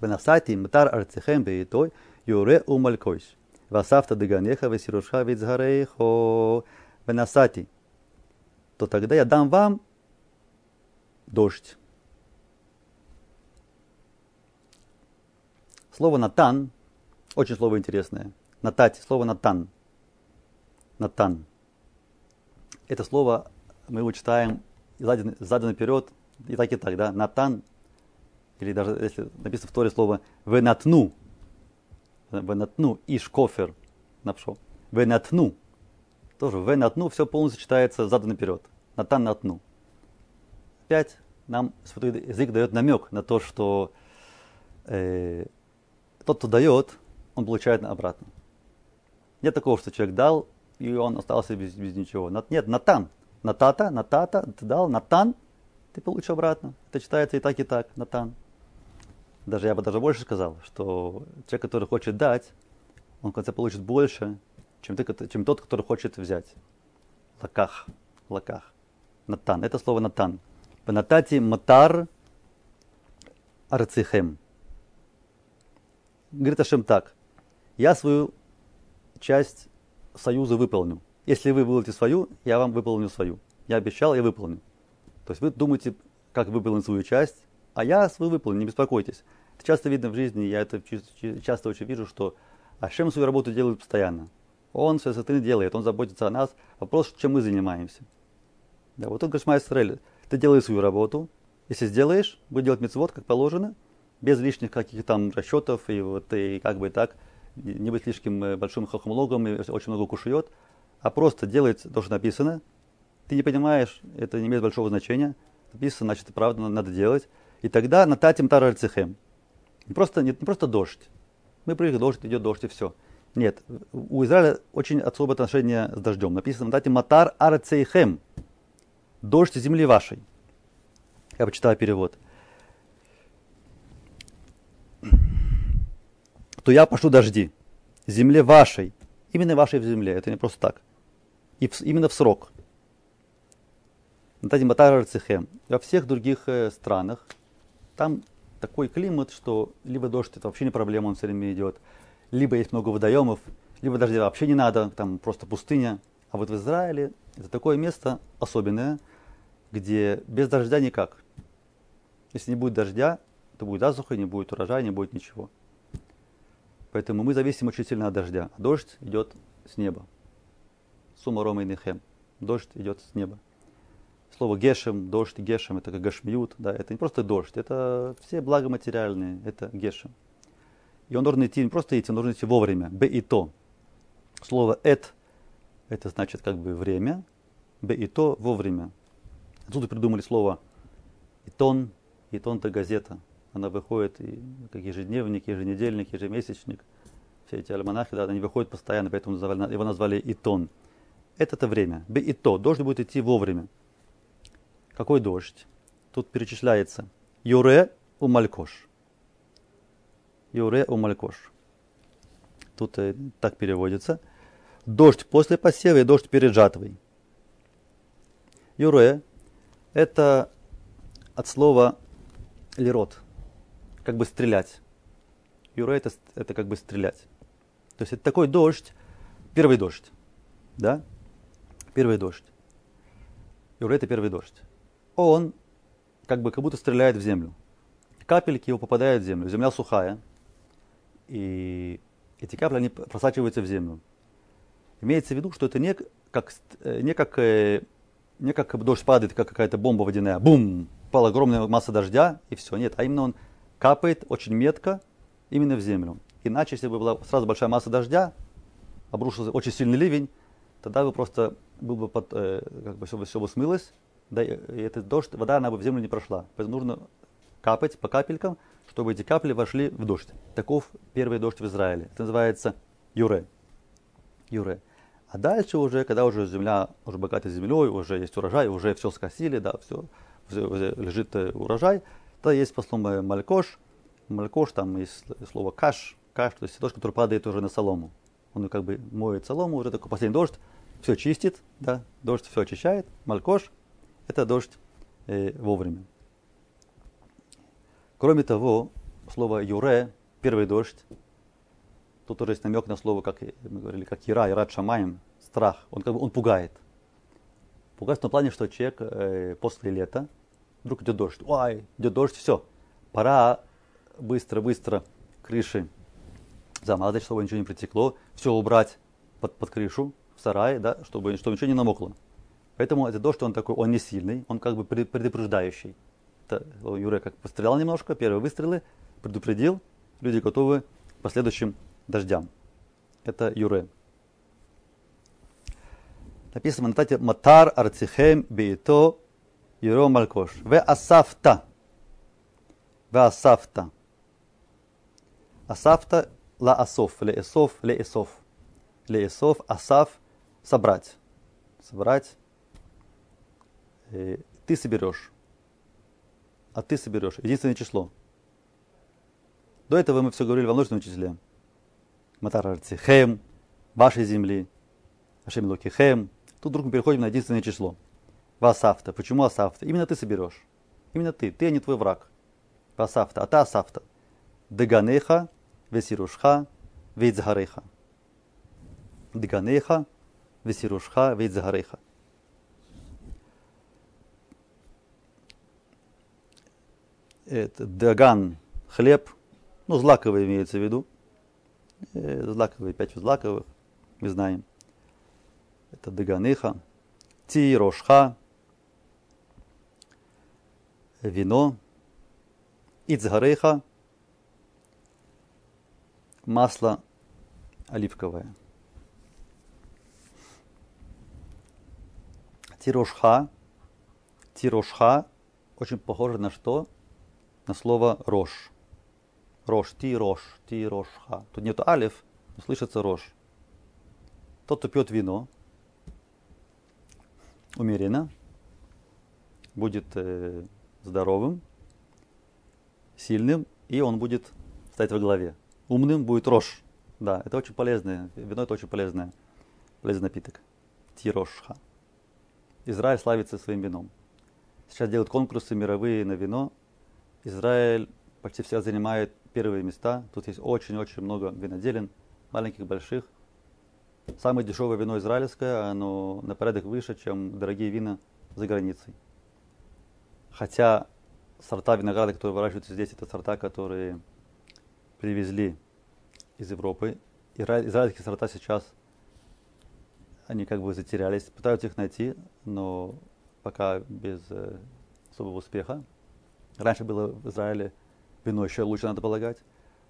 Венасати мтар арцехем бейтой юре умалькойш. Васавта деганеха весируша вицгарейхо. Венасати. То тогда я дам вам дождь. Слово «натан» очень слово интересное. Натать, слово «натан». Натан. Это слово мы его читаем задом, задом наперед, и так и так, да, Натан, или даже если написано в Торе слово «венатну», «венатну», «иш-кофер», напшо, «венатну», тоже «венатну», все полностью читается задом наперед, «натан натну». Опять нам святой язык дает намек на то, что э, тот, кто дает, он получает обратно. Нет такого, что человек дал, и он остался без, без ничего. Нет, натан. Натата, натата, ты дал, натан, ты получишь обратно. Это читается и так, и так, натан. Даже я бы даже больше сказал, что человек, который хочет дать, он в конце получит больше, чем, ты, чем тот, который хочет взять. Лаках, лаках. Натан. Это слово натан. Натати матар арцихем. Говорит Ашем так. Я свою часть союза выполню. Если вы выполните свою, я вам выполню свою. Я обещал, я выполню. То есть вы думаете, как выполнить свою часть, а я свою выполню, не беспокойтесь. Это часто видно в жизни, я это часто очень вижу, что Ашем свою работу делает постоянно. Он все это делает, он заботится о нас. Вопрос, чем мы занимаемся. Да, вот он говорит, Израиль, ты делаешь свою работу, если сделаешь, будет делать мецвод, как положено, без лишних каких-то там расчетов и вот и как бы так, не быть слишком э, большим хохмологом и очень много кушает, а просто делать то, что написано. Ты не понимаешь, это не имеет большого значения. Написано, значит, правда надо делать. И тогда на татим таральцехем. Не просто, не, не просто дождь. Мы привыкли, дождь, идет дождь и все. Нет, у Израиля очень особое отношение с дождем. Написано, дайте матар арцейхем. Дождь земли вашей. Я почитаю перевод. То я пошлю дожди земле вашей. Именно вашей в земле. Это не просто так. И в, именно в срок. Во всех других э, странах там такой климат, что либо дождь это вообще не проблема, он все время идет, либо есть много водоемов, либо дождя вообще не надо, там просто пустыня. А вот в Израиле это такое место особенное, где без дождя никак. Если не будет дождя, то будет засуха, не будет урожая, не будет ничего. Поэтому мы зависим очень сильно от дождя. Дождь идет с неба. Сумарома и нехем. Дождь идет с неба. Слово гешем, дождь, гешем, это как гашмиют, да, это не просто дождь, это все блага материальные, это гешем. И он должен идти, не просто идти, он должен идти вовремя. Б и то. Слово эт, это значит как бы время, б и то вовремя. Отсюда придумали слово итон, итон это газета. Она выходит и как ежедневник, еженедельник, ежемесячник. Все эти альманахи, да, они выходят постоянно, поэтому его назвали итон. Это-то время. Б и то. Дождь будет идти вовремя. Какой дождь? Тут перечисляется. Юре у Малькош. Юре у Малькош. Тут э, так переводится. Дождь после посева и дождь перед жатвой. Юре – это от слова лирот, как бы стрелять. Юре это, это как бы стрелять. То есть это такой дождь, первый дождь, да? Первый дождь. Юре это первый дождь он как бы как будто стреляет в землю. Капельки его попадают в землю. Земля сухая. И эти капли они просачиваются в землю. Имеется в виду, что это не как, э, не как, э, не как дождь падает, как какая-то бомба водяная. Бум! Пала огромная масса дождя, и все. Нет, а именно он капает очень метко именно в землю. Иначе, если бы была сразу большая масса дождя, обрушился очень сильный ливень, тогда бы просто был бы под, э, как бы все, бы все бы смылось, да, и этот дождь, вода, она бы в землю не прошла. Поэтому нужно капать по капелькам, чтобы эти капли вошли в дождь. Таков первый дождь в Израиле. Это называется юре. Юре. А дальше уже, когда уже земля уже богата землей, уже есть урожай, уже все скосили, да, все, все лежит э, урожай, то есть по э, малькош. Малькош, там есть слово каш, каш, то есть дождь, который падает уже на солому. Он как бы моет солому, уже такой последний дождь, все чистит, да, дождь все очищает, малькош, это дождь э, вовремя. Кроме того, слово юре, первый дождь, тут тоже есть намек на слово, как мы говорили, как ира, ират шамаем, страх, он как бы он пугает. Пугает в том плане, что человек э, после лета, вдруг идет дождь, ой, идет дождь, все, пора быстро-быстро крыши замазать, чтобы ничего не притекло, все убрать под, под крышу, в сарае, да, чтобы, чтобы ничего не намокло. Поэтому это дождь, он такой, он не сильный, он как бы предупреждающий. Это, Юре как пострелял немножко, первые выстрелы, предупредил, люди готовы к последующим дождям. Это Юре. Написано, натате матар арцихем бейто Асафта ла асоф, ле эсоф, ле эсоф. Ле эсоф, асаф, собрать. Собрать. Э, ты соберешь. А ты соберешь. Единственное число. До этого мы все говорили во множественном числе. Матар хем, вашей земли, Ашем хем. Тут вдруг мы переходим на единственное число. Васафта. Почему асафта? Именно ты соберешь. Именно ты. Ты, а не твой враг. Васафта. А ты асафта. Деганеха, весирушха, вейцгареха. Деганеха, весирушха, вейцгареха. Это даган, хлеб, ну, злаковый имеется в виду. Э, злаковые, пять злаковых, мы знаем. Это Даганыха, Тирошха, вино, Ицгареха, масло оливковое. Тирошха, тирошха очень похоже на что? На слово рожь. Рош, ти рош, ти рошха. Тут нету алиф, но слышится рош. Тот, кто пьет вино, умеренно, будет э, здоровым, сильным, и он будет стоять во главе. Умным будет рош. Да, это очень полезное. Вино это очень полезное, полезный напиток. Тирошха. Израиль славится своим вином. Сейчас делают конкурсы мировые на вино. Израиль почти всегда занимает первые места. Тут есть очень-очень много виноделин, маленьких, больших. Самое дешевое вино израильское, оно на порядок выше, чем дорогие вина за границей. Хотя сорта винограда, которые выращиваются здесь, это сорта, которые привезли из Европы. Израильские сорта сейчас, они как бы затерялись, пытаются их найти, но пока без э, особого успеха. Раньше было в Израиле вино еще лучше надо полагать.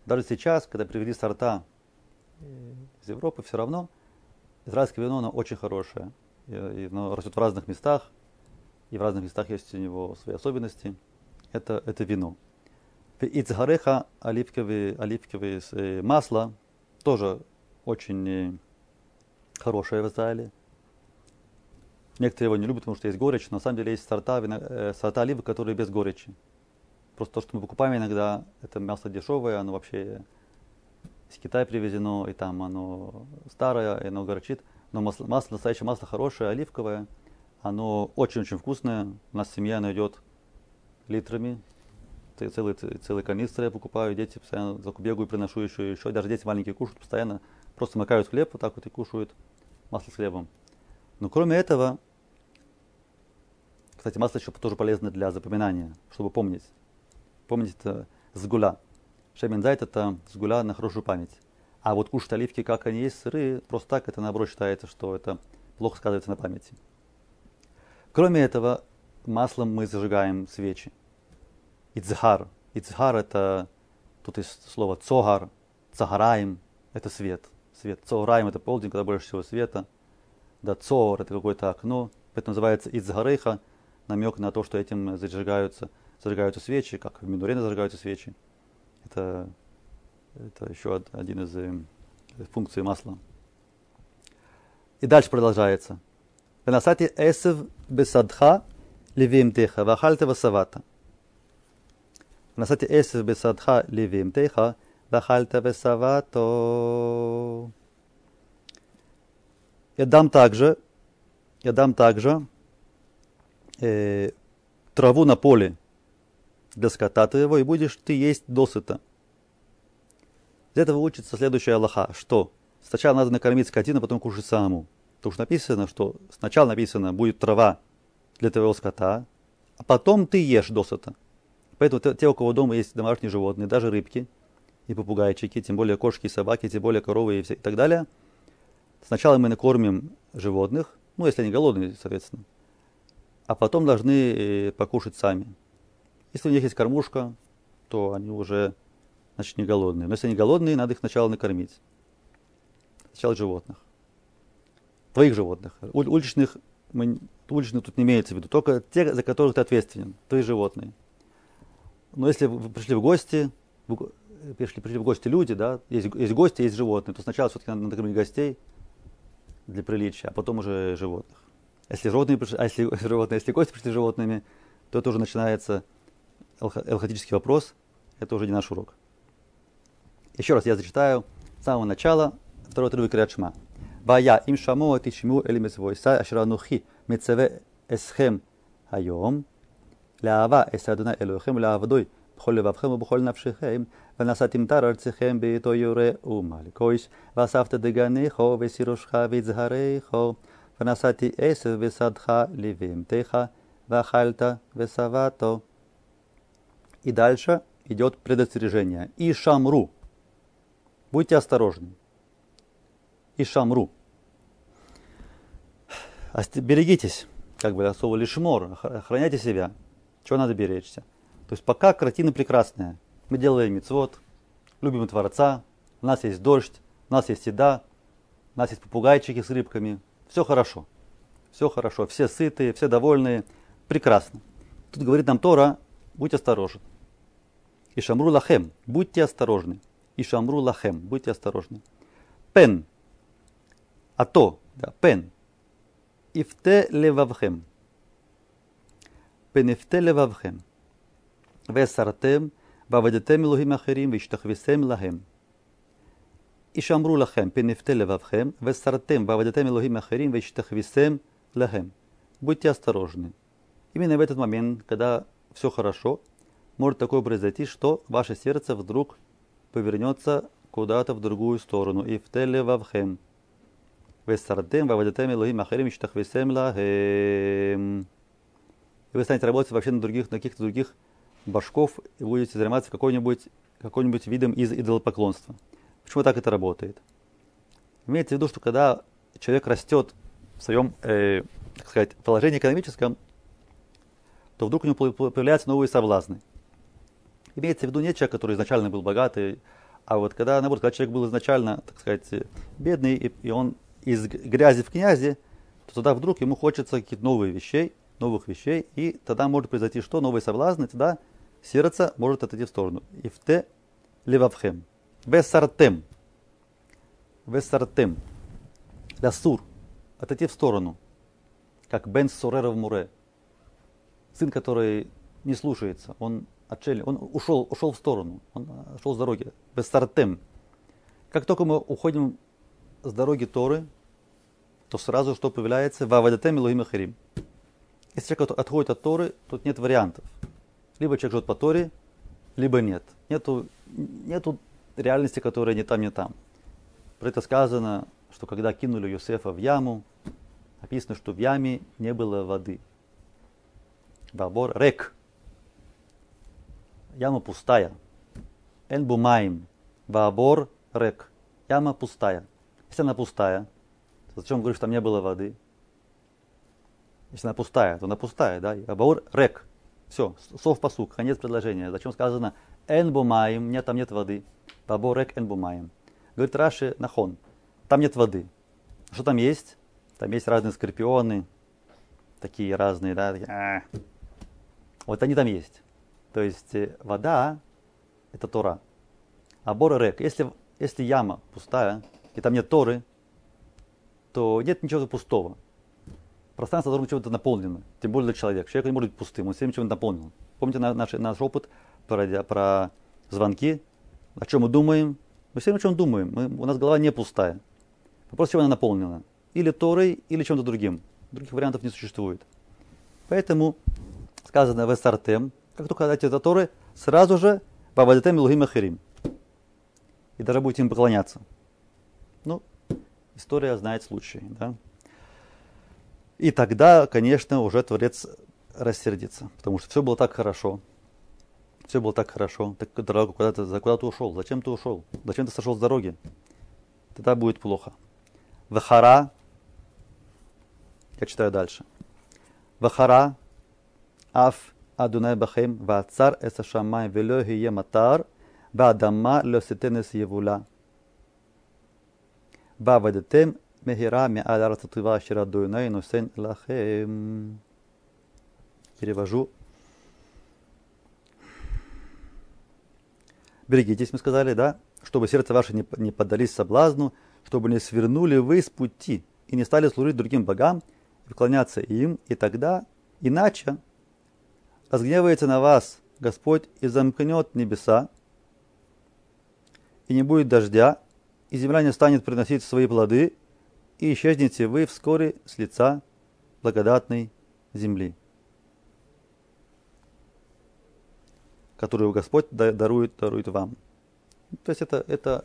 Даже сейчас, когда привели сорта э, из Европы, все равно израильское вино, оно очень хорошее. И, и оно растет в разных местах, и в разных местах есть у него свои особенности. Это, это вино. Ицгареха, оливковое, оливковое э, масло, тоже очень э, хорошее в Израиле. Некоторые его не любят, потому что есть горечь, но на самом деле есть сорта, вина, сорта оливок, которые без горечи. Просто то, что мы покупаем иногда, это мясо дешевое, оно вообще из Китая привезено, и там оно старое, и оно горчит. Но масло, масло настоящее масло хорошее, оливковое, оно очень-очень вкусное. У нас семья оно идет литрами, целые, целые канистры я покупаю, дети постоянно бегаю, приношу еще, еще. Даже дети маленькие кушают постоянно, просто макают хлеб вот так вот и кушают масло с хлебом. Но кроме этого, кстати, масло еще тоже полезно для запоминания, чтобы помнить. Помните, это сгуля. Шемензайт это сгуля на хорошую память. А вот кушать оливки, как они есть, сырые, просто так, это наоборот считается, что это плохо сказывается на памяти. Кроме этого, маслом мы зажигаем свечи. Ицхар. Ицхар это, тут есть слово цогар, цагараем, это свет. Свет. Цогараем это полдень, когда больше всего света. Да, цор это какое-то окно. Это называется ицгарейха, намек на то, что этим зажигаются зажигаются свечи, как в Минурене зажигаются свечи. Это, это еще один из э, функций масла. И дальше продолжается. Бесадха левим теха вахальта васавата. Венасати эсев бесадха левим теха вахальта васавато. Я дам также, я дам также э, траву на поле для скота твоего, и будешь ты есть досыта. Из этого учится следующая Аллаха, что сначала надо накормить скотину, потом кушать самому. Потому что написано, что сначала написано, будет трава для твоего скота, а потом ты ешь досыта. Поэтому те, у кого дома есть домашние животные, даже рыбки, и попугайчики, тем более кошки и собаки, тем более коровы и, все, и так далее. Сначала мы накормим животных, ну, если они голодные, соответственно, а потом должны э, покушать сами. Если у них есть кормушка, то они уже, значит, не голодные. Но если они голодные, надо их сначала накормить. Сначала животных. Твоих животных. Уличных, уличных тут не имеется в виду, только те, за которых ты ответственен, твои животные. Но если вы пришли в гости, пришли, пришли в гости люди, да, есть, есть гости, есть животные, то сначала все-таки надо накормить гостей для приличия, а потом уже животных. Если животные пришли, а если животные, если гости пришли животными, то это уже начинается элхатический вопрос. Это уже не наш урок. Еще раз я зачитаю с самого начала второй отрывок Рядшма. Бая им шамо тишму элимес войса ашранухи мецеве эсхем היום לאהבה אס אדוני אלוהיכם ולעבדוי בכל לבבכם ובכל נפשכם ונשאתם תר ארציכם ביתו יורה ומלכויש ואספת דגניכו וסירושך ויזהריכו ונשאתי עשב ושדך לבהמתך, ואכלת ושבעתו. И дальше идет предостережение. И шамру. Будьте осторожны. И шамру. Берегитесь, как бы слово лишмор, охраняйте себя. Чего надо беречься? То есть пока картина прекрасная. Мы делаем мецвод, любим Творца, у нас есть дождь, у нас есть еда, у нас есть попугайчики с рыбками, все хорошо. Все хорошо, все сытые, все довольные. Прекрасно. Тут говорит нам Тора, будь осторожен. И шамру лахем, будьте осторожны. И шамру лахем, будьте осторожны. Пен, а то, да, пен. Ифте левавхем. Пен ифте левавхем. Весартем, вавадетем лухим ахерим, виштахвисем лахем. И шамру лахем, пен ифте левавхем, весартем, вавадетем лухим ахерим, виштахвисем лахем. Будьте осторожны. Именно в этот момент, когда все хорошо, может такое произойти, что ваше сердце вдруг повернется куда-то в другую сторону. И в телевавхем. Весардем вавадатем элохим ахарим иштахвисем лахем. И вы станете работать вообще на других, на каких-то других башков и будете заниматься какой-нибудь какой-нибудь видом из идолопоклонства. Почему так это работает? Имеется в виду, что когда человек растет в своем, э, так сказать, положении экономическом, то вдруг у него появляются новые соблазны. Имеется в виду не человек, который изначально был богатый, а вот когда, наоборот, когда человек был изначально, так сказать, бедный, и, и он из грязи в князи, то тогда вдруг ему хочется каких-то новых вещей, новых вещей, и тогда может произойти что? Новые соблазны, тогда сердце может отойти в сторону. И в те левавхем. Весартем. Весартем. Лясур. Отойти в сторону. Как Бен Сурера Муре. Сын, который не слушается. Он отшельник. Он ушел, ушел в сторону. Он ушел с дороги. Весартем. Как только мы уходим с дороги Торы, то сразу что появляется? Вавадатем и Луим Ахирим. Если человек отходит от Торы, тут нет вариантов. Либо человек живет по Торе, либо нет. Нету, нету реальности, которая не там, не там. Про это сказано, что когда кинули Юсефа в яму, написано, что в яме не было воды. Бабор рек. Яма пустая. Энбумаем. Бабор рек. Яма пустая. Если она пустая, то зачем говоришь, что там не было воды? Если она пустая, то она пустая, да? Бабор рек. Все, сов посук, конец предложения. Зачем сказано энбумаем, нет, там нет воды. Баборек энбумаем. Говорит Раши Нахон, там нет воды. Что там есть? Там есть разные скорпионы, такие разные, да, а. вот они там есть. То есть э, вода – это Тора. А бор рек, если, если яма пустая, и там нет Торы, то нет ничего пустого. Пространство должно быть чем-то наполнено, тем более для человека. Человек не может быть пустым, он всем чем-то наполнен. Помните наш, наш опыт про, про звонки? О чем мы думаем? Мы все о чем думаем. Мы, у нас голова не пустая. Вопрос, чем она наполнена. Или Торой, или чем-то другим. Других вариантов не существует. Поэтому сказано в Эсартем, как только дайте это Торы, сразу же Бабадетем и Лухим Ахирим. И даже будете им поклоняться. Ну, история знает случай. Да? И тогда, конечно, уже Творец рассердится. Потому что все было так хорошо. все было так хорошо, так дорого, куда ты, куда ты ушел, зачем ты ушел, зачем ты сошел с дороги, тогда будет плохо. Вахара, я читаю дальше. Вахара, аф Адунай Бахем, Вацар Эса Шамай, Вело Гие Матар, Бадама Лоситенес Евула. Бавадетем Мехира Меаляра Татува Ширадуйнай Нусен Лахем. Перевожу Берегитесь, мы сказали, да, чтобы сердце ваше не, не поддались соблазну, чтобы не свернули вы с пути и не стали служить другим богам, и поклоняться им, и тогда, иначе, разгневается на вас Господь и замкнет небеса, и не будет дождя, и земля не станет приносить свои плоды, и исчезнете вы вскоре с лица благодатной земли. которую Господь дарует, дарует вам. То есть это, это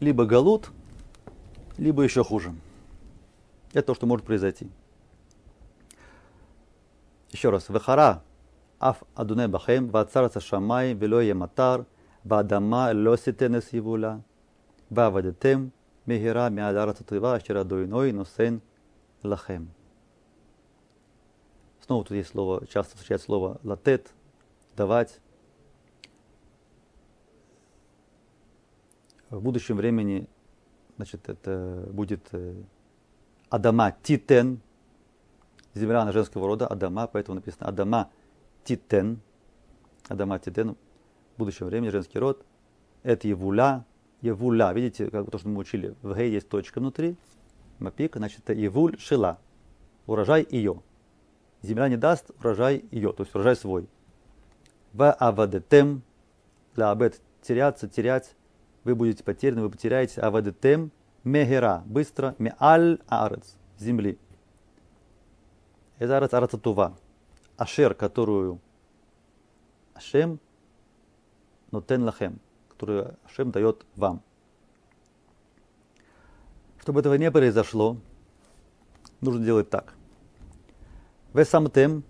либо галут, либо еще хуже. Это то, что может произойти. Еще раз. Вехара аф адуне бахем, вацарца шамай, вело матар, вадама лоситенес евула, вавадетем, мегера миадарата тыва, щера дуйной, носен лахем. Снова тут есть слово, часто встречается слово латет, давать. в будущем времени, значит, это будет э, Адама Титен, земля на женского рода, Адама, поэтому написано Адама Титен, Адама Титен, в будущем времени женский род, это Евуля, Евуля, видите, как то, что мы учили, в Г есть точка внутри, Мапик, значит, это Евуль Шила, урожай ее. Земля не даст урожай ее, то есть урожай свой. В Авадетем, для Абет теряться, терять, вы будете потеряны, вы потеряете авадетем мегера, быстро, меаль арец, земли. Это арец арацатува. Ашер, которую Ашем нотен лахем, которую Ашем дает вам. Чтобы этого не произошло, нужно делать так. Вы самтем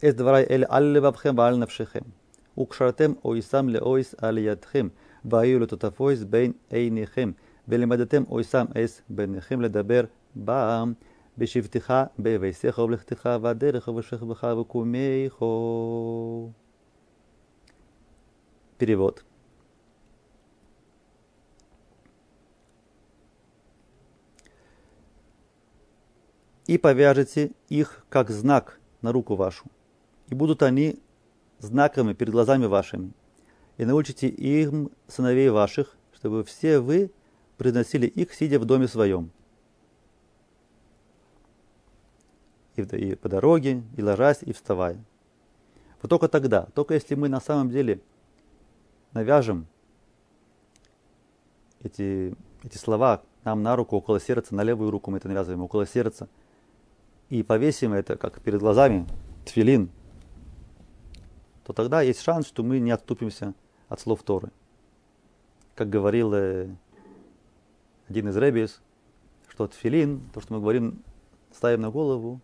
эс дварай эль алле вабхем валь навшихем. Укшартем оисам ле оис алиятхем. והיו לטוטפויס בין עיניכם, ולמדתם אויסם אס ביניכם לדבר בעם, בשבתך, בביסך ובלכתך, והדרך ובשכבך וקומייך. Перевод. И повяжете их как знак на руку вашу, и будут они знаками перед глазами вашими и научите им сыновей ваших, чтобы все вы приносили их, сидя в доме своем. И, и по дороге, и ложась, и вставая. Вот только тогда, только если мы на самом деле навяжем эти, эти слова нам на руку, около сердца, на левую руку мы это навязываем, около сердца, и повесим это как перед глазами, тфилин, то тогда есть шанс, что мы не отступимся от слов Торы. Как говорил э, один из ребис, что тфилин, то, что мы говорим, ставим на голову,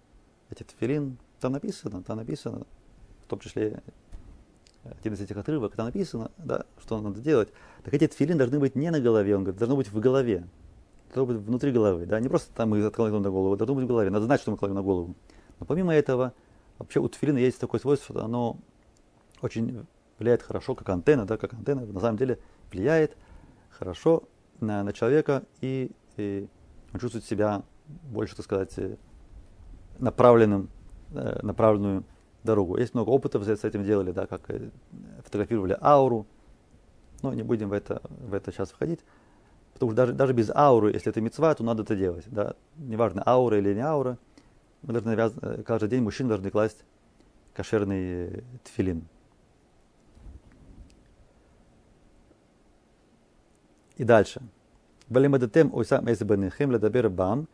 эти тфилин, там написано, там написано, в том числе один из этих отрывок, там написано, да, что надо делать. Так эти тфилин должны быть не на голове, он говорит, должно быть в голове. Должно быть внутри головы, да, не просто там мы откладываем на голову, должно быть в голове, надо знать, что мы кладем на голову. Но помимо этого, вообще у тфилина есть такое свойство, что оно очень влияет хорошо, как антенна, да, как антенна, на самом деле влияет хорошо на, на человека, и, и он чувствует себя больше, так сказать, э, направленным, э, направленную дорогу. Есть много опытов с этим делали, да, как э, фотографировали ауру, но не будем в это, в это сейчас входить. Потому что даже, даже без ауры, если это мецва, то надо это делать. Да? Неважно, аура или не аура. Мы должны вяз... Э, каждый день мужчины должны класть кошерный тфилин. И дальше. ולמדתם אותם את בניכם לדבר בם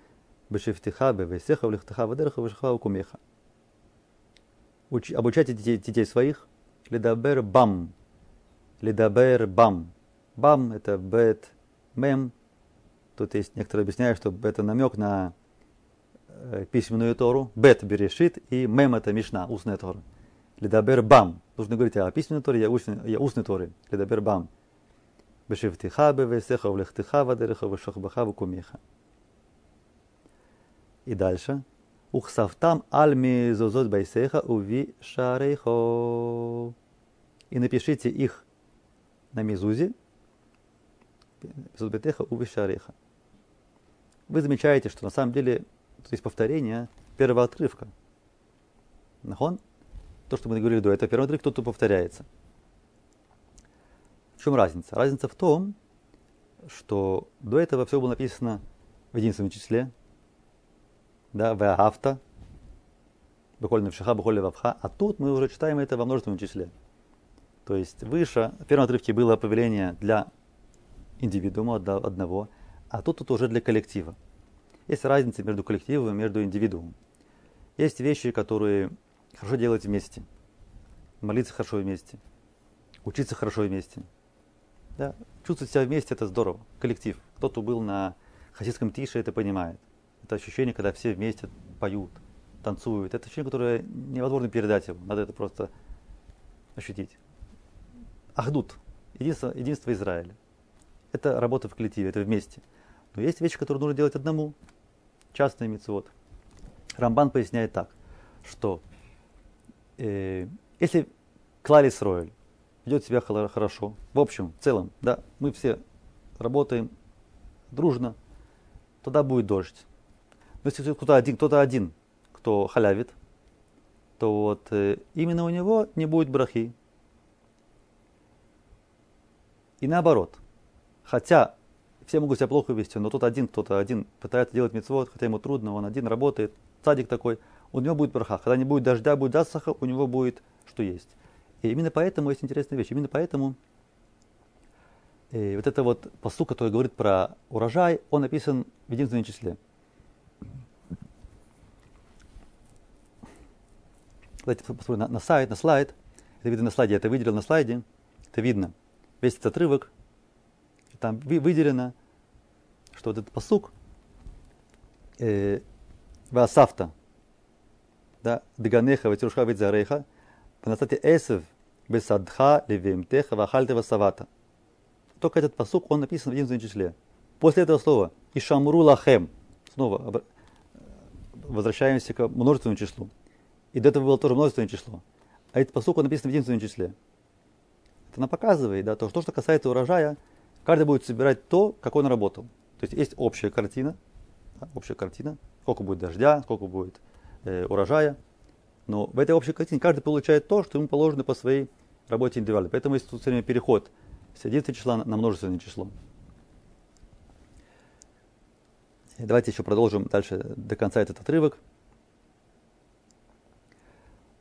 בשבתך בביתך ובלכתך בדרך ובשכבך ובקומך. Обучайте детей, детей своих. לדבר בם. לדבר בם. בם это бет, мем. Тут есть некоторые объясняют, что это намек на э, письменную Тору. Бет בראשית и мем это Мишна, устная Тора. לדבר בם. Нужно говорить о письменной Торе, и устной, и устной Торе. לדבר בם. Бешевтиха, бевесеха, влехтиха, вадереха, вешахбаха, вакумиха. И дальше. Ухсавтам альми зозот байсеха уви шарейхо. И напишите их на мизузе. Мизузбетеха уви шарейха. Вы замечаете, что на самом деле тут есть повторение первого отрывка. Нахон? То, что мы говорили до этого, первый отрывок тут повторяется. В чем разница? Разница в том, что до этого все было написано в единственном числе, да, в авто, в шаха, буквально вавха, а тут мы уже читаем это во множественном числе. То есть выше, в первом отрывке было повеление для индивидуума одного, а тут, тут уже для коллектива. Есть разница между коллективом и между индивидуумом. Есть вещи, которые хорошо делать вместе. Молиться хорошо вместе. Учиться хорошо вместе. Да? Чувствовать себя вместе это здорово. Коллектив. Кто-то был на хасидском тише, это понимает. Это ощущение, когда все вместе поют, танцуют. Это ощущение, которое невозможно передать его. Надо это просто ощутить. Ахдут. Единство, единство Израиля. Это работа в коллективе, это вместе. Но есть вещи, которые нужно делать одному. Частный мицвод. Рамбан поясняет так, что э, если Кларис Ройль ведет себя хорошо, в общем, в целом, да, мы все работаем дружно, тогда будет дождь. Но если кто-то один, кто-то один, кто халявит, то вот э, именно у него не будет брахи. И наоборот. Хотя все могут себя плохо вести, но тот один, кто-то один пытается делать мецвод, хотя ему трудно, он один работает, садик такой, у него будет браха. Когда не будет дождя, будет засаха, у него будет что есть. И именно поэтому есть интересная вещь. Именно поэтому э, вот это вот посу, который говорит про урожай, он написан в единственном числе. Давайте посмотрим на, на сайт, на слайд. Это видно на слайде, я это выделил на слайде. Это видно. Весь этот отрывок. Там выделено, что вот этот посук э, Васафта, да, Деганеха, Ватируша, Витзарейха, Панасати Эсев, Бесадха, Левимтеха, Вахальте Васавата. Только этот посук, он написан в единственном числе. После этого слова Ишамру Лахем, снова возвращаемся к множественному числу. И до этого было тоже множественное число. А этот посук, он написан в единственном числе. Это нам показывает, да, то, что, что касается урожая, Каждый будет собирать то, как он работал. То есть есть общая картина, общая картина, сколько будет дождя, сколько будет э, урожая. Но в этой общей картине каждый получает то, что ему положено по своей работе индивидуально. Поэтому есть тут все время переход с единственного числа на множественное число. Давайте еще продолжим дальше до конца этот отрывок.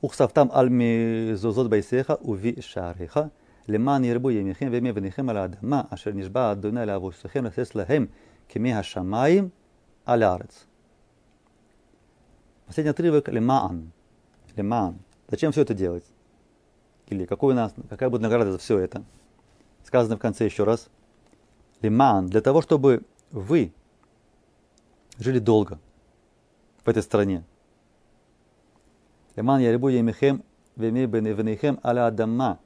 Ухсафтам аль мизозот байсеха уви шариха – למען ירבו ימיכם וימי בניכם על האדמה, אשר נשבע אדוני לאבותיכם לתת להם כמי השמיים על הארץ. Последний отрывок Лемаан. Лемаан. Зачем все это делать? Или какой у нас, какая будет награда за все это? Сказано в конце еще раз. Лемаан. Для того, чтобы вы жили долго в этой стране. Леман ярибу емихем веми беневенихем аля адама.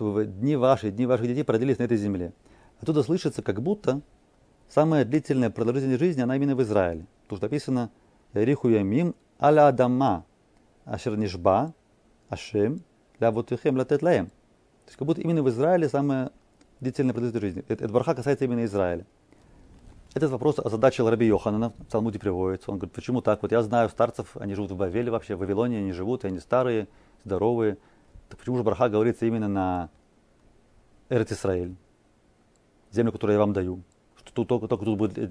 Чтобы дни ваши, дни ваших детей продлились на этой земле. Оттуда слышится, как будто самая длительная продолжительность жизни, она именно в Израиле. Потому что написано Риху Ямим аля Адама, Ашер Нишба, Ашем, ля вотухем латет лаем. То есть как будто именно в Израиле самая длительная продолжительность жизни. Эта барха касается именно Израиля. Этот вопрос озадачил Раби Йоханана, в Талмуде приводится. Он говорит, почему так? Вот я знаю старцев, они живут в Бавеле вообще, в Вавилоне они живут, и они старые, здоровые. Почему же Барха говорится именно на Эрет Исраиль, землю, которую я вам даю, что тут, только, только тут будет э,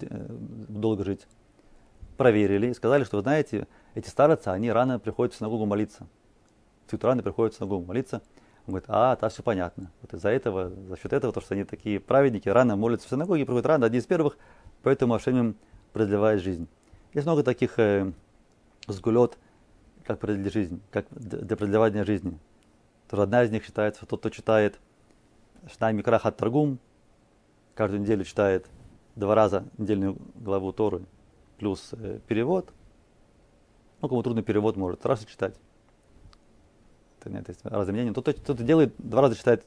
долго жить? Проверили и сказали, что, вы знаете, эти старцы, они рано приходят в синагогу молиться. Цвет рано приходят в синагогу молиться. Он говорит, а, так все понятно. Вот из-за этого, за счет этого, то, что они такие праведники, рано молятся в синагоге, приходят рано, одни из первых, поэтому Ашем продлевает жизнь. Есть много таких э, сгулет, как продлить жизнь, как для продлевания жизни. Тоже одна из них считается, тот, кто читает Шнай Микрахат Таргум, каждую неделю читает два раза недельную главу Торы, плюс э, перевод. Ну, кому трудно перевод, может раз читать. это нет, есть разные мнения. Тот, кто то делает, два раза читает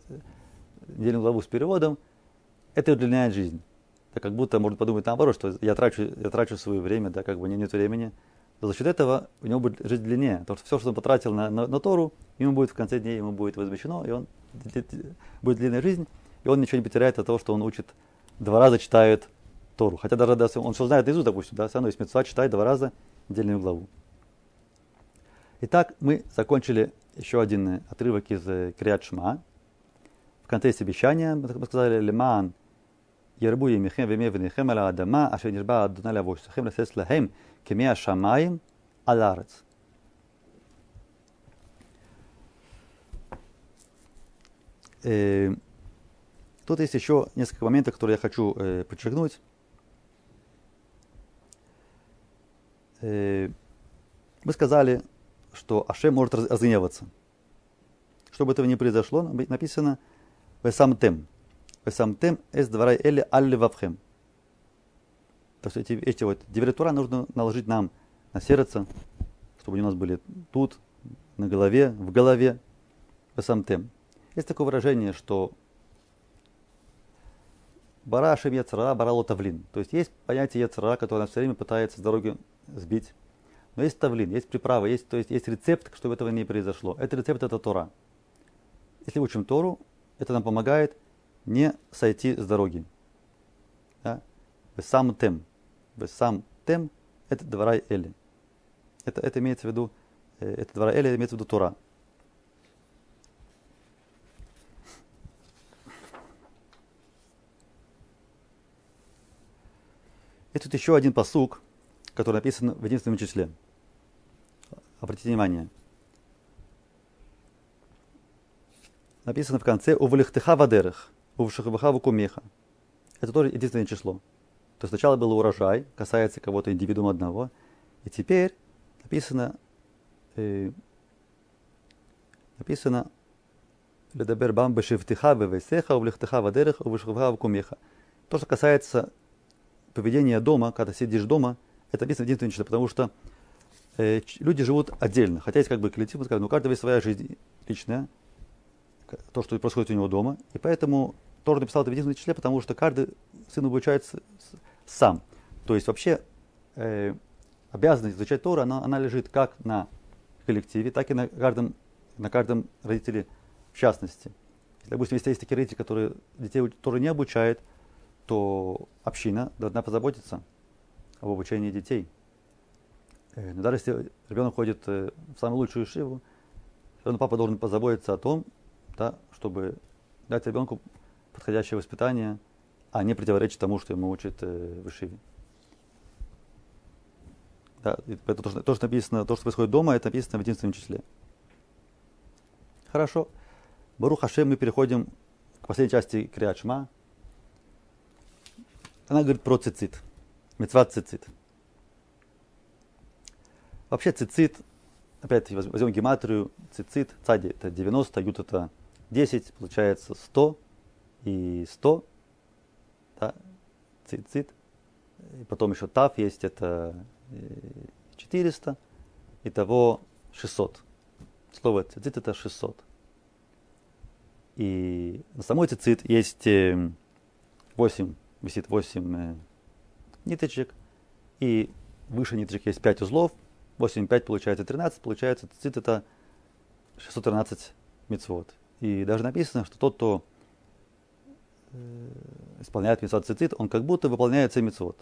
недельную главу с переводом, это удлиняет жизнь. Да, как будто можно подумать наоборот, что я трачу, я трачу свое время, да, как бы нет, нет времени. За счет этого у него будет жизнь длиннее. Потому что все, что он потратил на, на, на Тору, ему будет в конце дней ему будет возмещено, и он будет длинная жизнь, и он ничего не потеряет от того, что он учит, два раза читает Тору. Хотя даже да, он все знает наизусть, допустим, да, все равно есть мецва, читает два раза отдельную главу. Итак, мы закончили еще один э, отрывок из э, Криат Шма. В контексте обещания мы сказали «Леман ярбу емихем вемевнихем аля адама ашенишба адуналя вошсахем ласес лахем» кемея шамаем аларец. Э, тут есть еще несколько моментов, которые я хочу э, подчеркнуть. Э, мы сказали, что Аше может разгневаться. Чтобы этого не произошло, написано «Весамтем». «Весамтем эс дварай эле алли вавхем». То есть эти, эти вот диверитура нужно наложить нам на сердце, чтобы они у нас были тут, на голове, в голове. Весам тем. Есть такое выражение, что Бара Ашем Яцера, Бара Лотавлин. То есть есть понятие Яцера, которое нас все время пытается с дороги сбить. Но есть тавлин, есть приправа, есть, то есть есть рецепт, чтобы этого не произошло. Этот рецепт это Тора. Если учим Тору, это нам помогает не сойти с дороги. Да? Сам тем. Сам тем это двора Эли. Это, это имеется в виду, э, это двора Эли имеется в виду Тора. И тут еще один посук, который написан в единственном числе. Обратите внимание. Написано в конце «Увлихтыха вадерах», «Увшихваха вукумеха». Это тоже единственное число. То сначала был урожай, касается кого-то индивидуума одного, и теперь написано, э, написано «Ледабер бам бешевтиха вевесеха, увлихтыха вадерах, увшихваха вукумеха». То, что касается поведения дома, когда сидишь дома, это написано числе, потому что э, люди живут отдельно. Хотя есть как бы коллектив, но у каждого есть своя жизнь личная, то, что происходит у него дома. И поэтому тоже написал это в единственном числе, потому что каждый сын обучается сам. То есть вообще э, обязанность изучать Тору, она, она лежит как на коллективе, так и на каждом, на каждом родителе в частности. Допустим, если есть такие родители, которые детей Тору не обучают, то община должна позаботиться об обучении детей. Э, но даже если ребенок ходит э, в самую лучшую шиву, все папа должен позаботиться о том, да, чтобы дать ребенку подходящее воспитание, а не противоречить тому, что ему учат э, в Ишиве. Да, это то, что, то, что написано, то, что происходит дома, это написано в единственном числе. Хорошо. Бару Хашем, мы переходим к последней части Криачма. Она говорит про цицит. Мецват цицит. Вообще цицит, опять возьмем гематрию, цицит, цади это 90, ют это 10, получается 100 и 100, да, цицит. И потом еще тав есть, это 400, и того 600. Слово цицит это 600. И на самой цицит есть 8, э, висит 8 э, ниточек, и выше ниточек есть 5 узлов, 8, 5 получается 13, получается цит это 613 мецвод. И даже написано, что тот, кто э, исполняет мецвод цицит, он как будто выполняет все мецвод.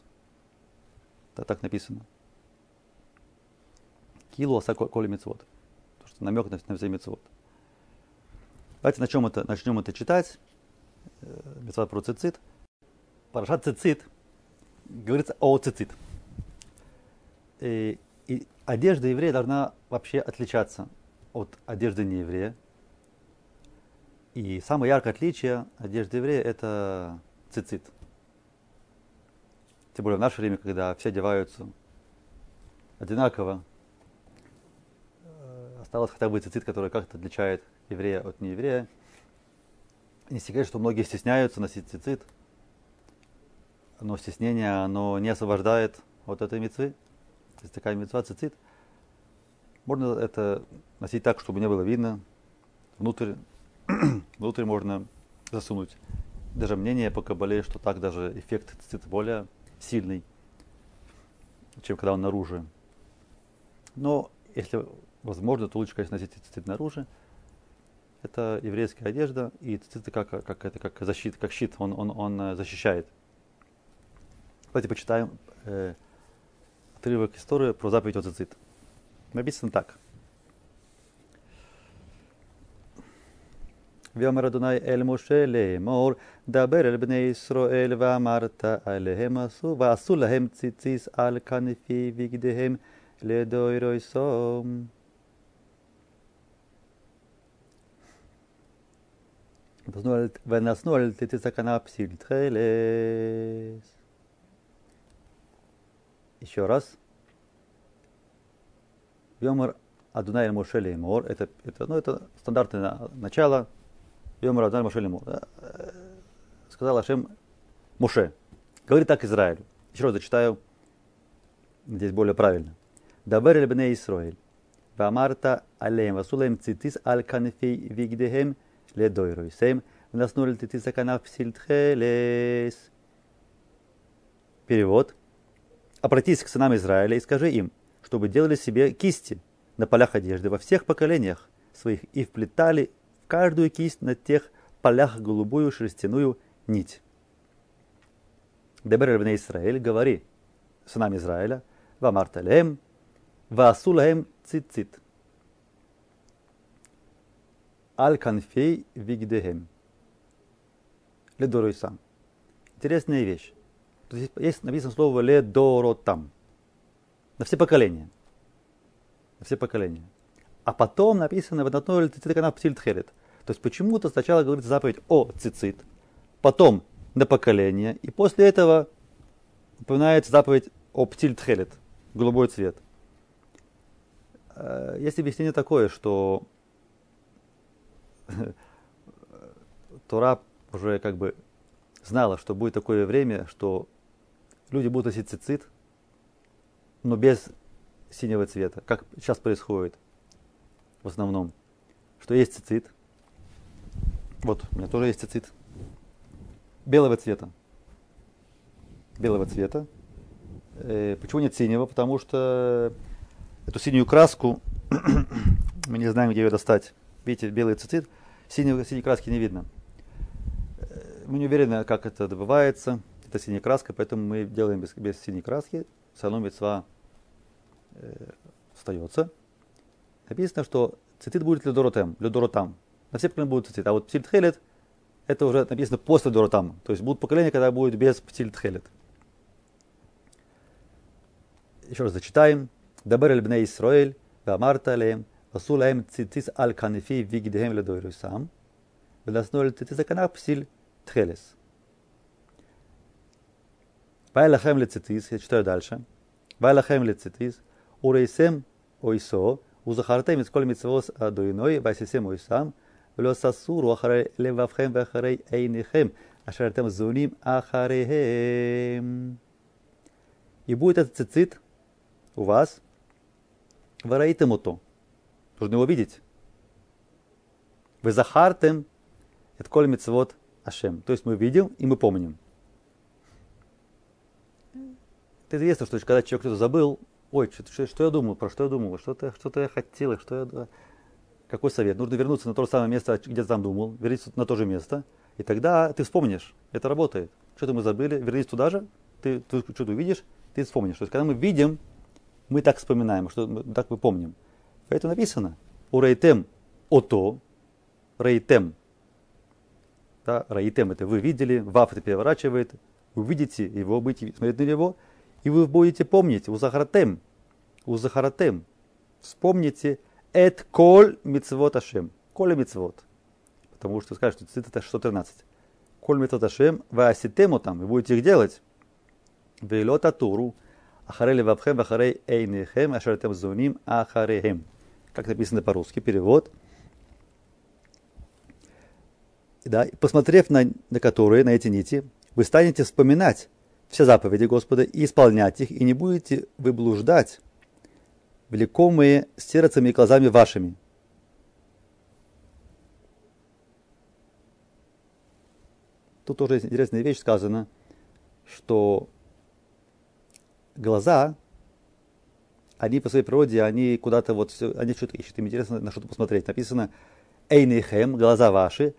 Это так написано. Килу аса коли мецвод. То, что намек на, на все мецвод. Давайте начнем это, начнем это читать. Э, мецвод про цицит. Парашат цицит говорится о цицит. И, и одежда еврея должна вообще отличаться от одежды нееврея. И самое яркое отличие одежды еврея – это цицит. Тем более в наше время, когда все одеваются одинаково, э, осталось хотя бы цицит, который как-то отличает еврея от нееврея. Не секрет, что многие стесняются носить цицит – но стеснение, оно не освобождает от этой мецвы. То есть такая мецва цицит. Можно это носить так, чтобы не было видно. внутрь, внутрь можно засунуть. Даже мнение по Кабале, что так даже эффект цицит более сильный, чем когда он наружу. Но если возможно, то лучше, конечно, носить цицит наружу. Это еврейская одежда, и цицит как, как, это, как защита, как щит, он, он, он э, защищает. Давайте почитаем э, отрывок истории про заповедь о цицит. Написано так. ויאמר אדוני אל משה לאמור, דבר אל בני ישראל ואמרת עליהם עשו, ועשו להם ציציס על כנפי בגדיהם לדוירויסום. ונשנו על ציציס הכנף פסיל תכלס. Еще раз. Йомар Адунай Моше Леймор. Это, это, ну, это стандартное начало. Йомар Адунай Моше Леймор. Сказал Ашем Моше. Говорит так Израилю. Еще раз зачитаю. Здесь более правильно. Дабер эль бней Исраиль. Вамарта алеем васулаем цитис аль канфей вигдехем ледойруисем. Внаснули цитис аканав сильтхелес. Перевод обратись к сынам Израиля и скажи им, чтобы делали себе кисти на полях одежды во всех поколениях своих и вплетали каждую кисть на тех полях голубую шерстяную нить. Дебер Бне Израиль, говори сынам Израиля, вамарталем, ваасулаем цицит. Аль канфей вигдехем. Ледоруй сам. Интересная вещь. Здесь есть написано слово ледоротам. На все поколения. На все поколения. А потом написано в одной цицит канав птильтхерет. То есть почему-то сначала говорится заповедь о цицит, потом на поколение, и после этого упоминается заповедь о птильтхерет, голубой цвет. Э, есть объяснение такое, что Тора уже как бы знала, что будет такое время, что люди будут носить цицит, но без синего цвета, как сейчас происходит в основном, что есть цицит. Вот, у меня тоже есть цицит. Белого цвета. Белого цвета. Э, почему нет синего? Потому что эту синюю краску мы не знаем, где ее достать. Видите, белый цицит, синей, синей краски не видно. Э, мы не уверены, как это добывается это синяя краска, поэтому мы делаем без, без синей краски, равно мецва э, остается. Написано, что цитит будет ледоротем, ледоротам на все поколения будут идти. А вот Псильтхелет, это уже написано после Дуратам. То есть будут поколения, когда будет без Псильтхелет. Еще раз зачитаем. Дабер эль бней Исраэль, вамарта леем, васул аем цитис аль канефи вигидхем ледойрусам, внасноль цитис аканах псиль тхелес. Вайлахем лецитис, я читаю дальше. Вайлахем лецитис, урейсем ойсо, узахартем из коль митцвос адуиной, вайсисем ойсам, Лосасуру ахарей левавхем вахарей эйнихем. Ашартем зуним ахарейхем. И будет этот цицит у вас. Вараитем то. Нужно его видеть. Вы захартем. Это коль вот ашем. То есть мы видим и мы помним. Это известно, что когда человек кто-то забыл, ой, что, что, что я думал, про что я думал, что-то что-то я хотел, что я... Какой совет? Нужно вернуться на то же самое место, где ты там думал, вернись на то же место, и тогда ты вспомнишь. Это работает. Что-то мы забыли, вернись туда же, ты, ты что-то увидишь, ты вспомнишь. То есть, когда мы видим, мы так вспоминаем, что мы, так мы помним. Поэтому написано, у рейтем ото, рейтем, да, рейтем это вы видели, ваф это переворачивает, увидите его, будете смотреть на него, и вы будете помнить, у Захаратем, у Захаратем, вспомните, эт коль мицвот ашем, коль мицвот. Потому что скажут, что это 113. Коль мицвот ашем, вы аситему там, вы будете их делать. Вейлот атуру, ахарей левабхем, ахарей эйнехем, ашаратем зуним, ахарейхем. Как написано по-русски, перевод. Да, посмотрев на, на которые, на эти нити, вы станете вспоминать все заповеди Господа и исполнять их, и не будете вы блуждать, влекомые сердцем и глазами вашими. Тут тоже интересная вещь сказана, что глаза, они по своей природе, они куда-то вот, все, они что-то ищут, им интересно на что-то посмотреть. Написано «Эйнейхем» – глаза ваши,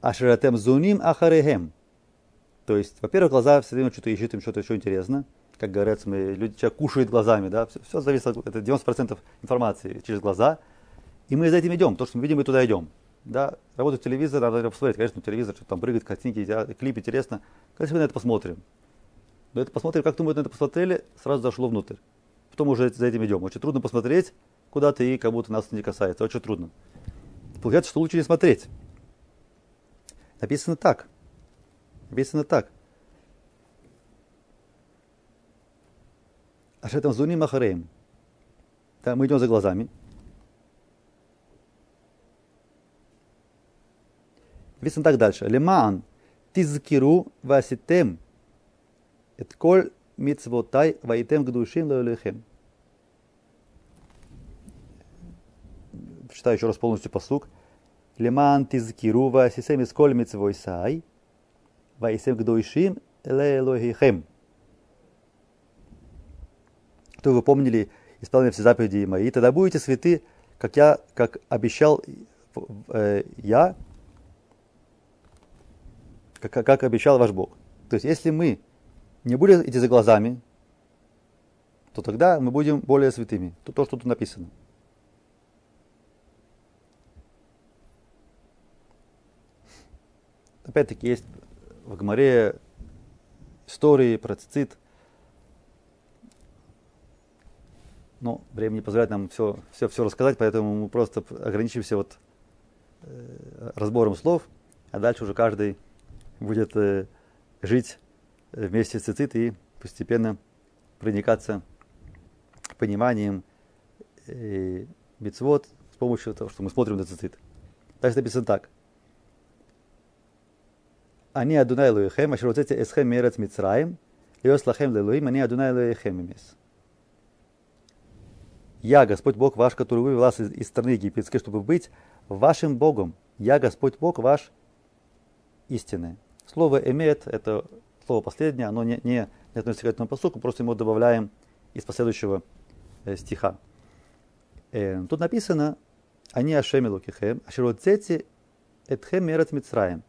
«Ашератем зуним ахарехем» – то есть, во-первых, глаза все время что-то ищут, им что-то еще интересно – как говорят, мы, люди, человек кушает глазами, да, все, все зависит от, это 90% информации через глаза. И мы за этим идем, то, что мы видим, мы туда идем. Да, работает телевизор, надо посмотреть, конечно, телевизор, что там прыгает, картинки, клип интересно. Конечно, мы на это посмотрим. Но это посмотрим, как мы на это посмотрели, сразу зашло внутрь. Потом уже за этим идем. Очень трудно посмотреть куда-то и как будто нас не касается. Очень трудно. Получается, что лучше не смотреть. Написано так. Написано так. Ашетам зуни махареем. Да, мы идем за глазами. Написано так дальше. Леман тизкиру васитем эт коль мицвотай ваитем гдушим лалехем. Читаю еще раз полностью послуг. Леман тизкиру васисем из коль мицвойсай ваисем гдушим лелохихем. То вы помнили, исполнили все заповеди мои, тогда будете святы, как я, как обещал э, я, как, как обещал ваш Бог. То есть, если мы не будем идти за глазами, то тогда мы будем более святыми. То, то что тут написано. Опять-таки есть в Гмаре истории про цицит. Но время не позволяет нам все, все, все рассказать, поэтому мы просто ограничимся вот э, разбором слов, а дальше уже каждый будет э, жить вместе с цицит и постепенно проникаться пониманием э, мицвод с помощью того, что мы смотрим на цицит. Дальше написано так. Они Адунай Луихем, а широтете эсхем мерец Мицраим, льос лахем лелуим, они Адунай Луихем имес. Я, Господь Бог ваш, который вывел вас из, из страны египетской, чтобы быть вашим Богом. Я, Господь Бог ваш, истинный. Слово «эмет» — это слово последнее, оно не, не, не относится к этому посуку, просто ему добавляем из последующего э, стиха. Э, тут написано «Они ашеми лукихем, ашироцети этхем мерет мицраем».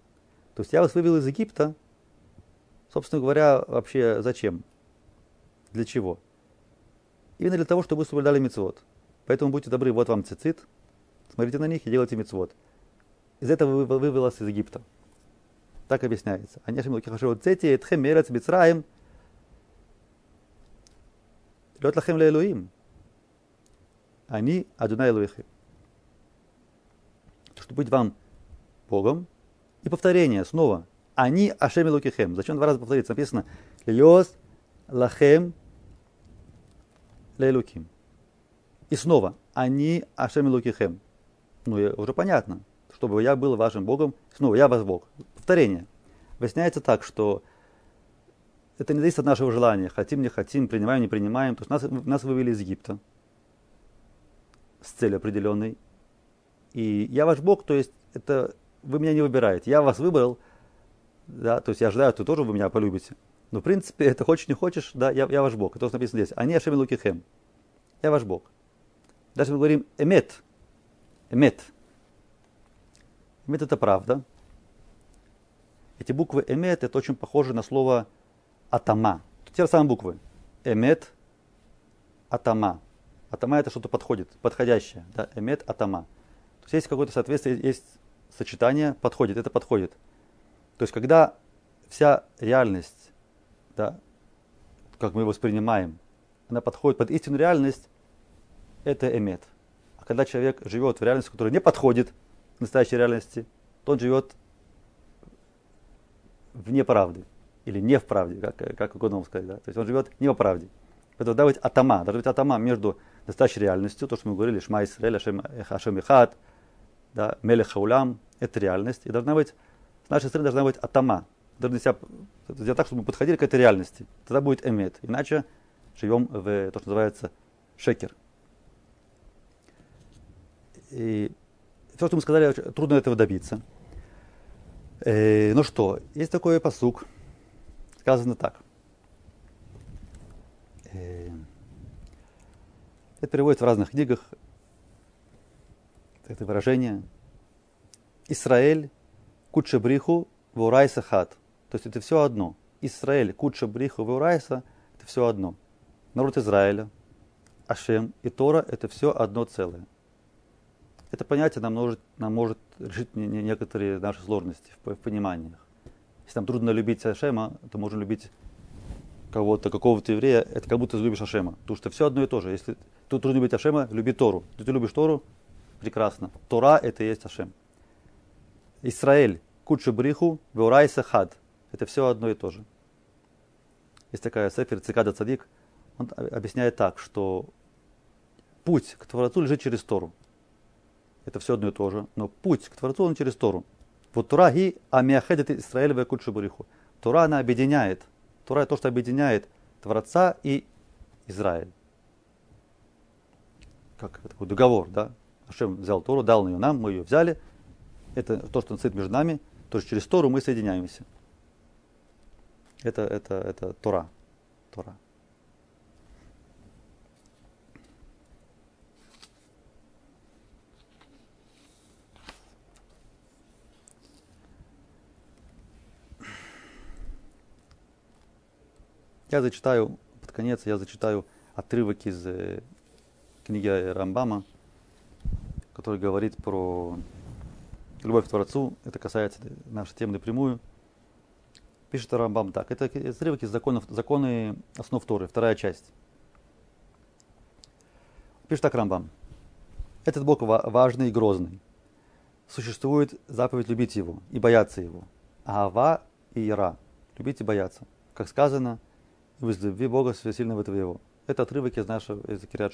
То есть я вас вывел из Египта, собственно говоря, вообще зачем? Для чего? Именно для того, чтобы вы соблюдали мецвод. Поэтому будьте добры, вот вам цицит, смотрите на них и делайте мецвод. Из этого вывел вас из Египта. Так объясняется. Они Ашем Луки Хашеву Цети Этхем Мерец Мицраем Лет Лахем Леэлуим. Они Адунай Луихи. Чтобы быть вам Богом. И повторение снова. Они Ашем Лукихем. Зачем два раза повториться? Написано Льос Лахем Лейлуким. И снова. Они Ашем Лукихем. Ну, уже понятно чтобы я был вашим Богом. Снова, я ваш Бог. Повторение. Выясняется так, что это не зависит от нашего желания. Хотим, не хотим, принимаем, не принимаем. То есть нас, нас вывели из Египта с целью определенной. И я ваш Бог, то есть это вы меня не выбираете. Я вас выбрал, да, то есть я ожидаю, что тоже вы меня полюбите. Но в принципе, это хочешь, не хочешь, да, я, я ваш Бог. Это написано здесь. Они Ашем Лукихем. Я ваш Бог. Дальше мы говорим эмет. Эмет. Эмет это правда. Эти буквы эмет это очень похоже на слово атама. Те же самые буквы. Эмет, атама. Атама это что-то подходит, подходящее. Да? Эмет, атама. То есть есть какое-то соответствие, есть сочетание, подходит, это подходит. То есть когда вся реальность, да, как мы его воспринимаем, она подходит под истинную реальность, это эмет. А когда человек живет в реальности, которая не подходит в настоящей реальности, то он живет вне правды. Или не в правде, как, как угодно сказать. Да? То есть он живет не в правде. Поэтому должна быть атама. Должна быть атама между настоящей реальностью, то, что мы говорили, Шма Исраэль, Ашем, Ашем Ихат, да, Мелех Хаулям, это реальность. И должна быть, с нашей стороны должна быть атама. Должны себя сделать так, чтобы мы подходили к этой реальности. Тогда будет эмет. Иначе живем в то, что называется шекер. И все, что мы сказали, трудно этого добиться. Э, ну что, есть такой посук. Сказано так. Э, это переводится в разных книгах. Это выражение. Израиль кучебриху вурайса хат. То есть это все одно. Израиль кучебриху вурайса – это все одно. Народ Израиля, Ашем и Тора – это все одно целое. Это понятие нам может, нам может решить некоторые наши сложности в, в пониманиях. Если нам трудно любить Ашема, то можно любить кого-то, какого-то еврея, это как будто ты любишь Ашема. Потому что все одно и то же. Если тут трудно любить Ашема, люби Тору. Если ты любишь Тору, прекрасно. Тора это и есть Ашем. Израиль, Кучу Бриху, Веурайса Хад. Это все одно и то же. Есть такая сефер Цикада Цадик, он объясняет так, что путь к Творцу лежит через Тору. Это все одно и то же. Но путь к Творцу он через Тору. Вот Тора ги амиахедет Израиль в Кучу Бриху. Тора она объединяет. Тора то, что объединяет Творца и Израиль. Как такой договор, да? Ашем взял Тору, дал ее нам, мы ее взяли. Это то, что стоит между нами. То есть через Тору мы соединяемся. Это, это, это Тора. Тора. Я зачитаю, под конец я зачитаю отрывок из э, книги Рамбама, который говорит про любовь к Творцу. Это касается нашей темы напрямую. Пишет Рамбам так. Это отрывок из законов, законы основ Торы, вторая часть. Пишет так Рамбам. Этот Бог важный и грозный. Существует заповедь любить Его и бояться Его. Ава и Ира. Любить и бояться. Как сказано, возлюби Бога всесильного твоего. Это отрывок из нашего из Кириат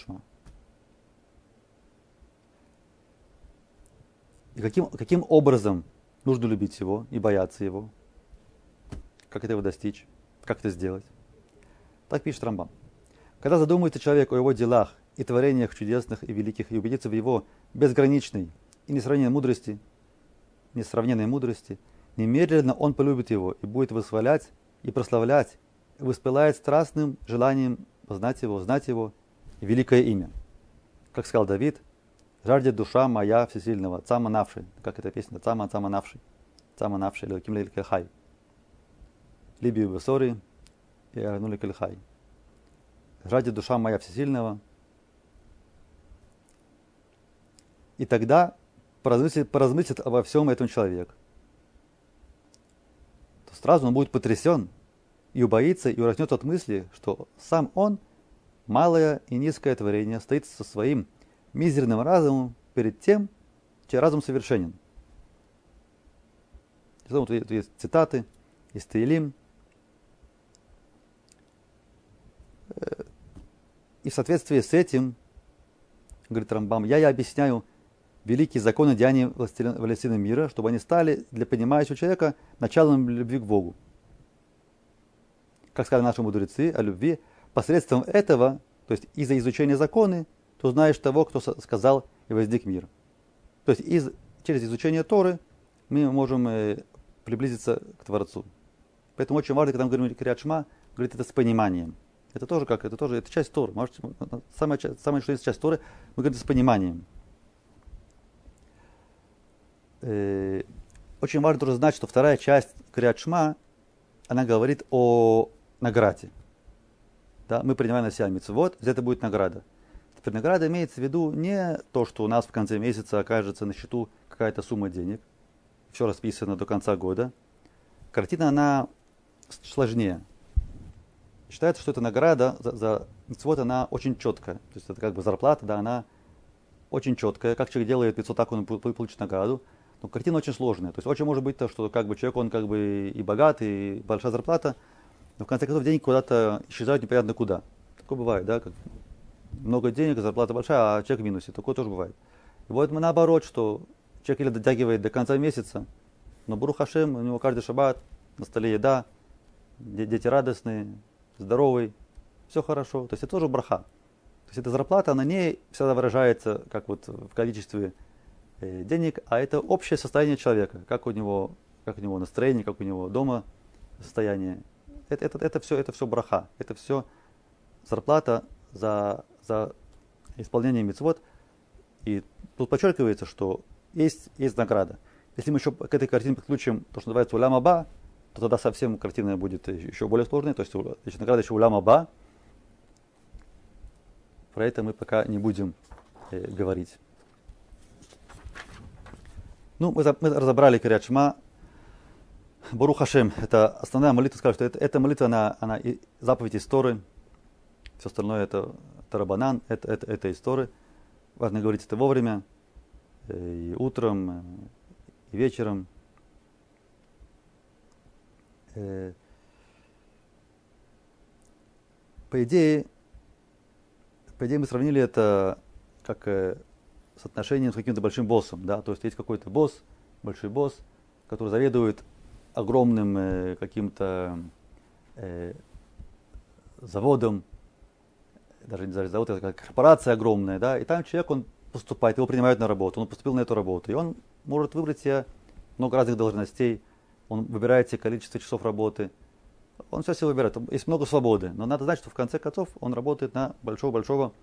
И каким, каким образом нужно любить его и бояться его? Как этого достичь? Как это сделать? Так пишет Рамбам. Когда задумается человек о его делах и творениях чудесных и великих и убедится в его безграничной и несравненной мудрости, несравненной мудрости, немедленно он полюбит его и будет восхвалять и прославлять воспылает страстным желанием познать его, знать его и великое имя. Как сказал Давид, жаждет душа моя всесильного, цама навший, как эта песня, цама, цама навший, цама навший, лаким лель кельхай. Либи бесори и арнули кельхай. Жаждет душа моя всесильного. И тогда поразмыслит, поразмыслит обо всем этом человек. То сразу он будет потрясен, и убоится и ураснет от мысли, что сам он, малое и низкое творение, стоит со своим мизерным разумом перед тем, чей разум совершенен. Тут есть цитаты из Таилим. И в соответствии с этим, говорит Рамбам, я и объясняю великие законы деяния властелина мира, чтобы они стали для понимающего человека началом любви к Богу как сказали наши мудрецы о любви, посредством этого, то есть из-за изучения законы, ты узнаешь того, кто сказал и возник мир. То есть из, через изучение Торы мы можем э, приблизиться к Творцу. Поэтому очень важно, когда мы говорим Криат Шма, говорит это с пониманием. Это тоже как, это тоже, это часть Торы. Может, самая, самая что есть часть Торы, мы говорим с пониманием. Э, очень важно тоже знать, что вторая часть Криат Шма, она говорит о награде. Да, мы принимаем на себя митцвот, за это будет награда. Теперь награда имеется в виду не то, что у нас в конце месяца окажется на счету какая-то сумма денег, все расписано до конца года. Картина, она сложнее. Считается, что эта награда за, за митцвот, она очень четкая. То есть это как бы зарплата, да, она очень четкая. Как человек делает 500, так он получит награду. Но картина очень сложная. То есть очень может быть то, что как бы человек, он как бы и богат, и большая зарплата, но в конце концов деньги куда-то исчезают непонятно куда. Такое бывает, да, как много денег, зарплата большая, а человек в минусе. Такое тоже бывает. И вот мы наоборот, что человек или дотягивает до конца месяца, но Бурух Хашем, у него каждый шаббат, на столе еда, дети радостные, здоровый, все хорошо. То есть это тоже браха. То есть эта зарплата, она не всегда выражается как вот в количестве э, денег, а это общее состояние человека, как у него как у него настроение, как у него дома состояние. Это, это, это все, это все браха, это все зарплата за, за исполнение мецвод. И тут подчеркивается, что есть, есть награда. Если мы еще к этой картине подключим то, что называется улям аба, то тогда совсем картина будет еще более сложной. То есть, значит, награда еще улям аба. Про это мы пока не будем э, говорить. Ну, мы, мы разобрали Кирят Шма. Барух Хашем, это основная молитва, скажу, что это, эта молитва, она, она и заповедь истории. Все остальное это тарабанан, это, это, это истории. Важно говорить это вовремя, э, и утром, э, и вечером. Э, по идее, по идее мы сравнили это как с отношением с каким-то большим боссом, да, то есть есть какой-то босс, большой босс, который заведует огромным э, каким-то э, заводом, даже не завод, это как корпорация огромная, да, и там человек, он поступает, его принимают на работу, он поступил на эту работу, и он может выбрать себе много разных должностей, он выбирает себе количество часов работы, он все себе выбирает, есть много свободы, но надо знать, что в конце концов он работает на большого-большого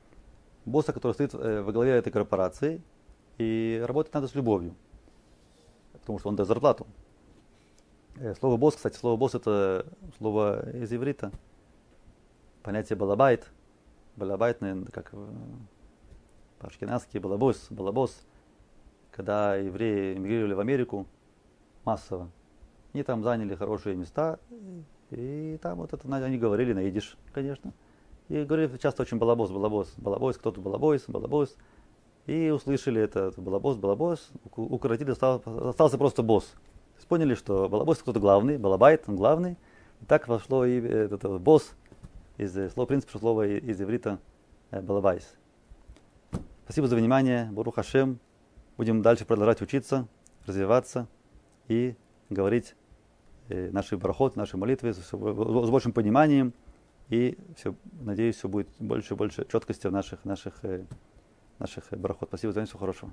босса, который стоит э, во главе этой корпорации, и работать надо с любовью, потому что он дает зарплату. Э, слово босс, кстати, слово босс это слово из иврита. Понятие בעל הבית. בעל הבית, наверное, как э, по-ашкеназски בעל־הבית, בעל־הבית. Когда евреи эмигрировали в Америку массово, они там заняли хорошие места, и там вот это они говорили на идиш, конечно. И говорили часто очень בעל־הבית, בעל־הבית, בעל־הבית, кто-то בעל־הבית, בעל־הבית. И услышали это, בעל־הבית, בעל־הבית, укоротили, остался просто босс. Поняли, что בעל־הבית кто-то главный, בעל הבית, он главный. И так вошло и этот, этот босс из э, слова, в принципе, слова из иврита э, балабайс. Спасибо за внимание. Барух Хашем. Будем дальше продолжать учиться, развиваться и говорить э, наши барахот, наши молитвы с, большим пониманием и все, надеюсь, все будет больше и больше четкости в наших, наших, наших барахот. Спасибо за всего хорошего.